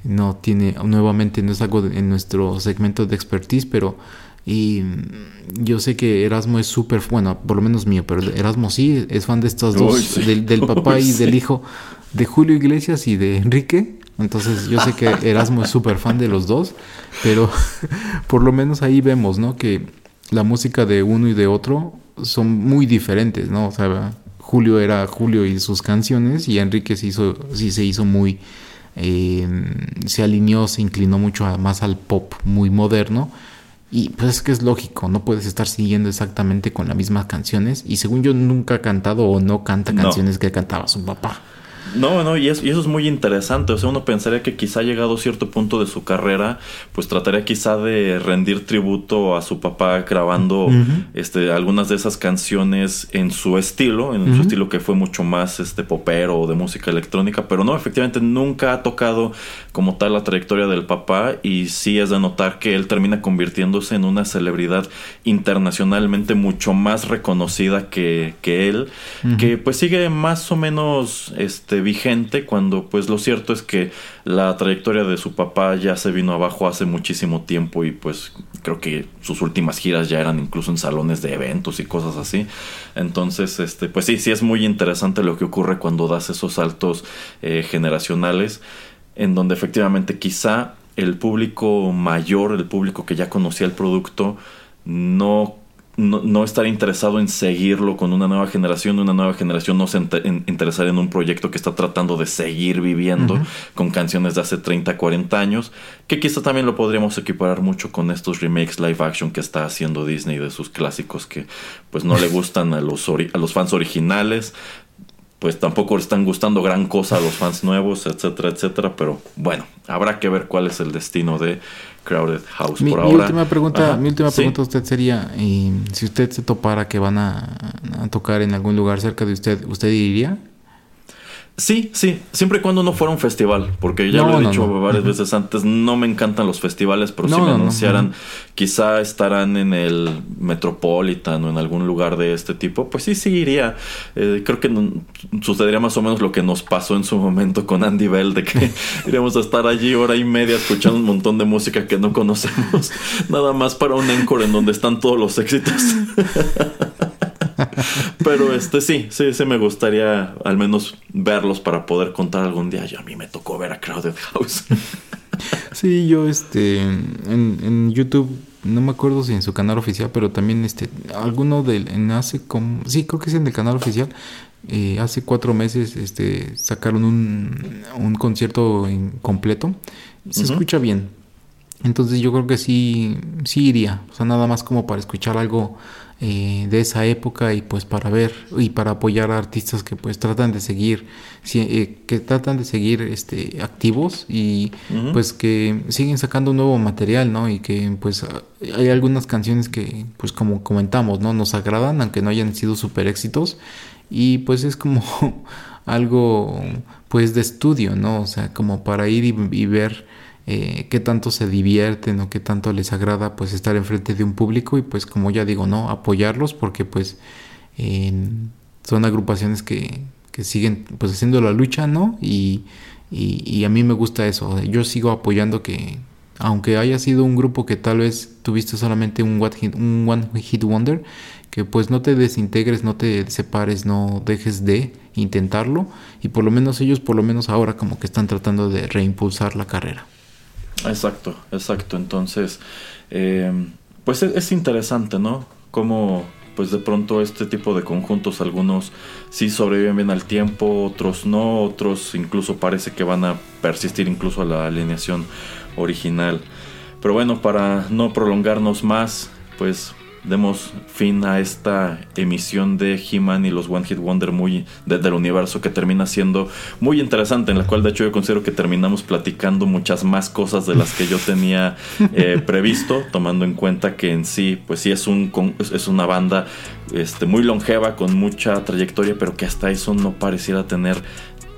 no tiene, nuevamente no es algo en nuestro segmento de expertise, pero y yo sé que Erasmo es súper, bueno, por lo menos mío, pero Erasmo sí es fan de estos dos, del, papá y del hijo de Julio Iglesias y de Enrique. Entonces yo sé que Erasmo es súper fan de los dos, pero por lo menos ahí vemos, ¿no? Que la música de uno y de otro son muy diferentes, ¿no? O sea, Julio era Julio y sus canciones y Enrique se hizo, sí se hizo muy, eh, se alineó, se inclinó mucho más al pop muy moderno. Y pues es que es lógico, no puedes estar siguiendo exactamente con las mismas canciones. Y según yo nunca ha cantado o no canta No. canciones que cantaba su papá. No, no, y eso, y eso es muy interesante. O sea, uno pensaría que quizá llegado a cierto punto de su carrera, pues trataría quizá de rendir tributo a su papá grabando este, algunas de esas canciones en su estilo, en su estilo que fue mucho más este popero o de música electrónica, pero no, efectivamente nunca ha tocado como tal la trayectoria del papá y sí es de notar que él termina convirtiéndose en una celebridad internacionalmente mucho más reconocida que, que él, que pues sigue más o menos este vigente cuando pues lo cierto es que la trayectoria de su papá ya se vino abajo hace muchísimo tiempo y pues creo que sus últimas giras ya eran incluso en salones de eventos y cosas así. Entonces, este, pues sí, sí es muy interesante lo que ocurre cuando das esos saltos eh, generacionales en donde efectivamente quizá el público mayor, el público que ya conocía el producto, no, no, no estará interesado en seguirlo con una nueva generación, una nueva generación no se ente- en- un proyecto que está tratando de seguir viviendo con canciones de hace 30, 40 años, que quizá también lo podríamos equiparar mucho con estos remakes live action que está haciendo Disney de sus clásicos que pues no le gustan a los, ori- a los fans originales, pues tampoco le están gustando gran cosa a los fans nuevos, etcétera, etcétera. Pero bueno, habrá que ver cuál es el destino de Crowded House Mi, por mi ahora. última pregunta, Ajá, mi última sí. pregunta a usted sería, eh, si usted se topara que van a, a tocar en algún lugar cerca de usted, ¿usted iría? Sí, sí, siempre y cuando no fuera un festival, porque ya No, lo he dicho no. varias veces antes, no me encantan los festivales, pero si me anunciaran, quizá estarán en el Metropolitan o en algún lugar de este tipo, pues sí, sí iría. Eh, creo que sucedería más o menos lo que nos pasó en su momento con Andy Bell, de que iríamos a estar allí hora y media escuchando un montón de música que no conocemos, nada más para un encore en donde están todos los éxitos. Pero este sí, sí, sí me gustaría al menos verlos para poder contar algún día. Yo a mí me tocó ver a Crowded House. Sí, yo este en, en YouTube no me acuerdo si en su canal oficial, pero también este alguno del en hace como sí creo que es en el canal oficial. eh, hace cuatro meses este sacaron un, un concierto en completo. Se escucha bien. Entonces yo creo que sí sí iría. O sea, nada más como para escuchar algo eh, de esa época y pues para ver y para apoyar a artistas que pues tratan de seguir eh, que tratan de seguir este activos y pues que siguen sacando nuevo material, ¿no? Y que pues hay algunas canciones que pues como comentamos, ¿no? Nos agradan aunque no hayan sido super éxitos y pues es como algo pues de estudio, ¿no? O sea, como para ir y, y ver eh, qué tanto se divierten o qué tanto les agrada pues estar enfrente de un público y pues como ya digo, ¿no? Apoyarlos porque pues son agrupaciones que, que siguen pues haciendo la lucha, ¿no? Y, y, a mí me gusta eso, yo sigo apoyando que aunque haya sido un grupo que tal vez tuviste solamente un un one hit wonder, que pues no te desintegres, no te separes, no dejes de intentarlo y por lo menos ellos por lo menos ahora como que están tratando de reimpulsar la carrera. Exacto, exacto. Entonces, eh, pues es, es interesante, ¿no? Como pues de pronto este tipo de conjuntos, algunos sí sobreviven bien al tiempo, otros no, otros incluso parece que van a persistir incluso a la alineación original. Pero bueno, para no prolongarnos más, pues demos fin a esta emisión de He-Man y los One Hit Wonder muy de- del universo que termina siendo muy interesante, en la cual de hecho yo considero que terminamos platicando muchas más cosas de las que yo tenía eh, previsto, tomando en cuenta que en sí, pues sí es un es una banda este, muy longeva, con mucha trayectoria, pero que hasta eso no pareciera tener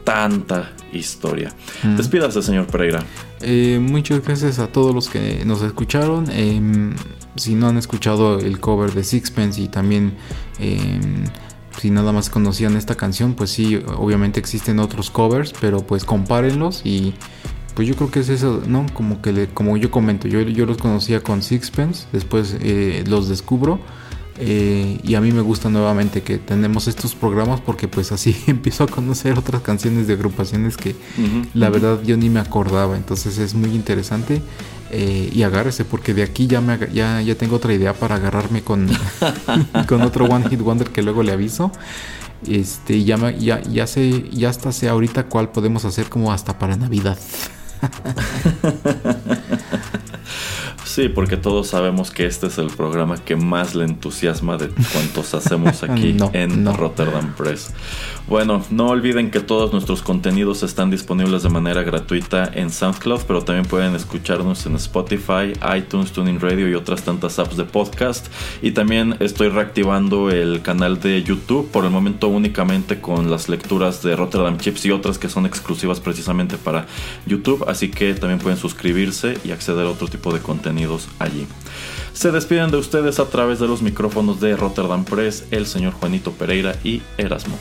tanta historia. Mm. Despídase, señor Pereira. Eh, muchas gracias a todos los que nos escucharon. Em, si no han escuchado el cover de Sixpence y también em, si nada más conocían esta canción, pues sí, obviamente existen otros covers, pero pues compárenlos y pues yo creo que es eso, ¿no? Como que le- como yo comento, yo, yo los conocía con Sixpence, después eh, los descubro. eh, y a mí me gusta nuevamente que tenemos estos programas porque pues así empiezo a conocer otras canciones de agrupaciones que Ujú, la ujú. verdad yo ni me acordaba, entonces es muy interesante eh, y agárrese porque de aquí ya, me, ya, ya tengo otra idea para agarrarme con, con otro One Hit Wonder que luego le aviso. Este, y ya, me- ya, ya sé, ya hasta sé ahorita cuál podemos hacer como hasta para Navidad. Sí, porque todos sabemos que este es el programa que más le entusiasma de cuantos hacemos aquí No, en no. Rotterdam Press. Bueno, no olviden que todos nuestros contenidos están disponibles de manera gratuita en SoundCloud, pero también pueden escucharnos en Spotify, iTunes, Tuning Radio y otras tantas apps de podcast. Y también estoy reactivando el canal de YouTube, por el momento únicamente con las lecturas de Rotterdam Chips y otras que son exclusivas precisamente para YouTube, así que también pueden suscribirse y acceder a otro tipo de allí. Se despiden de ustedes a través de los micrófonos de Rotterdam Press, el señor Juanito Pereira y Erasmo.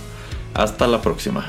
Hasta la próxima.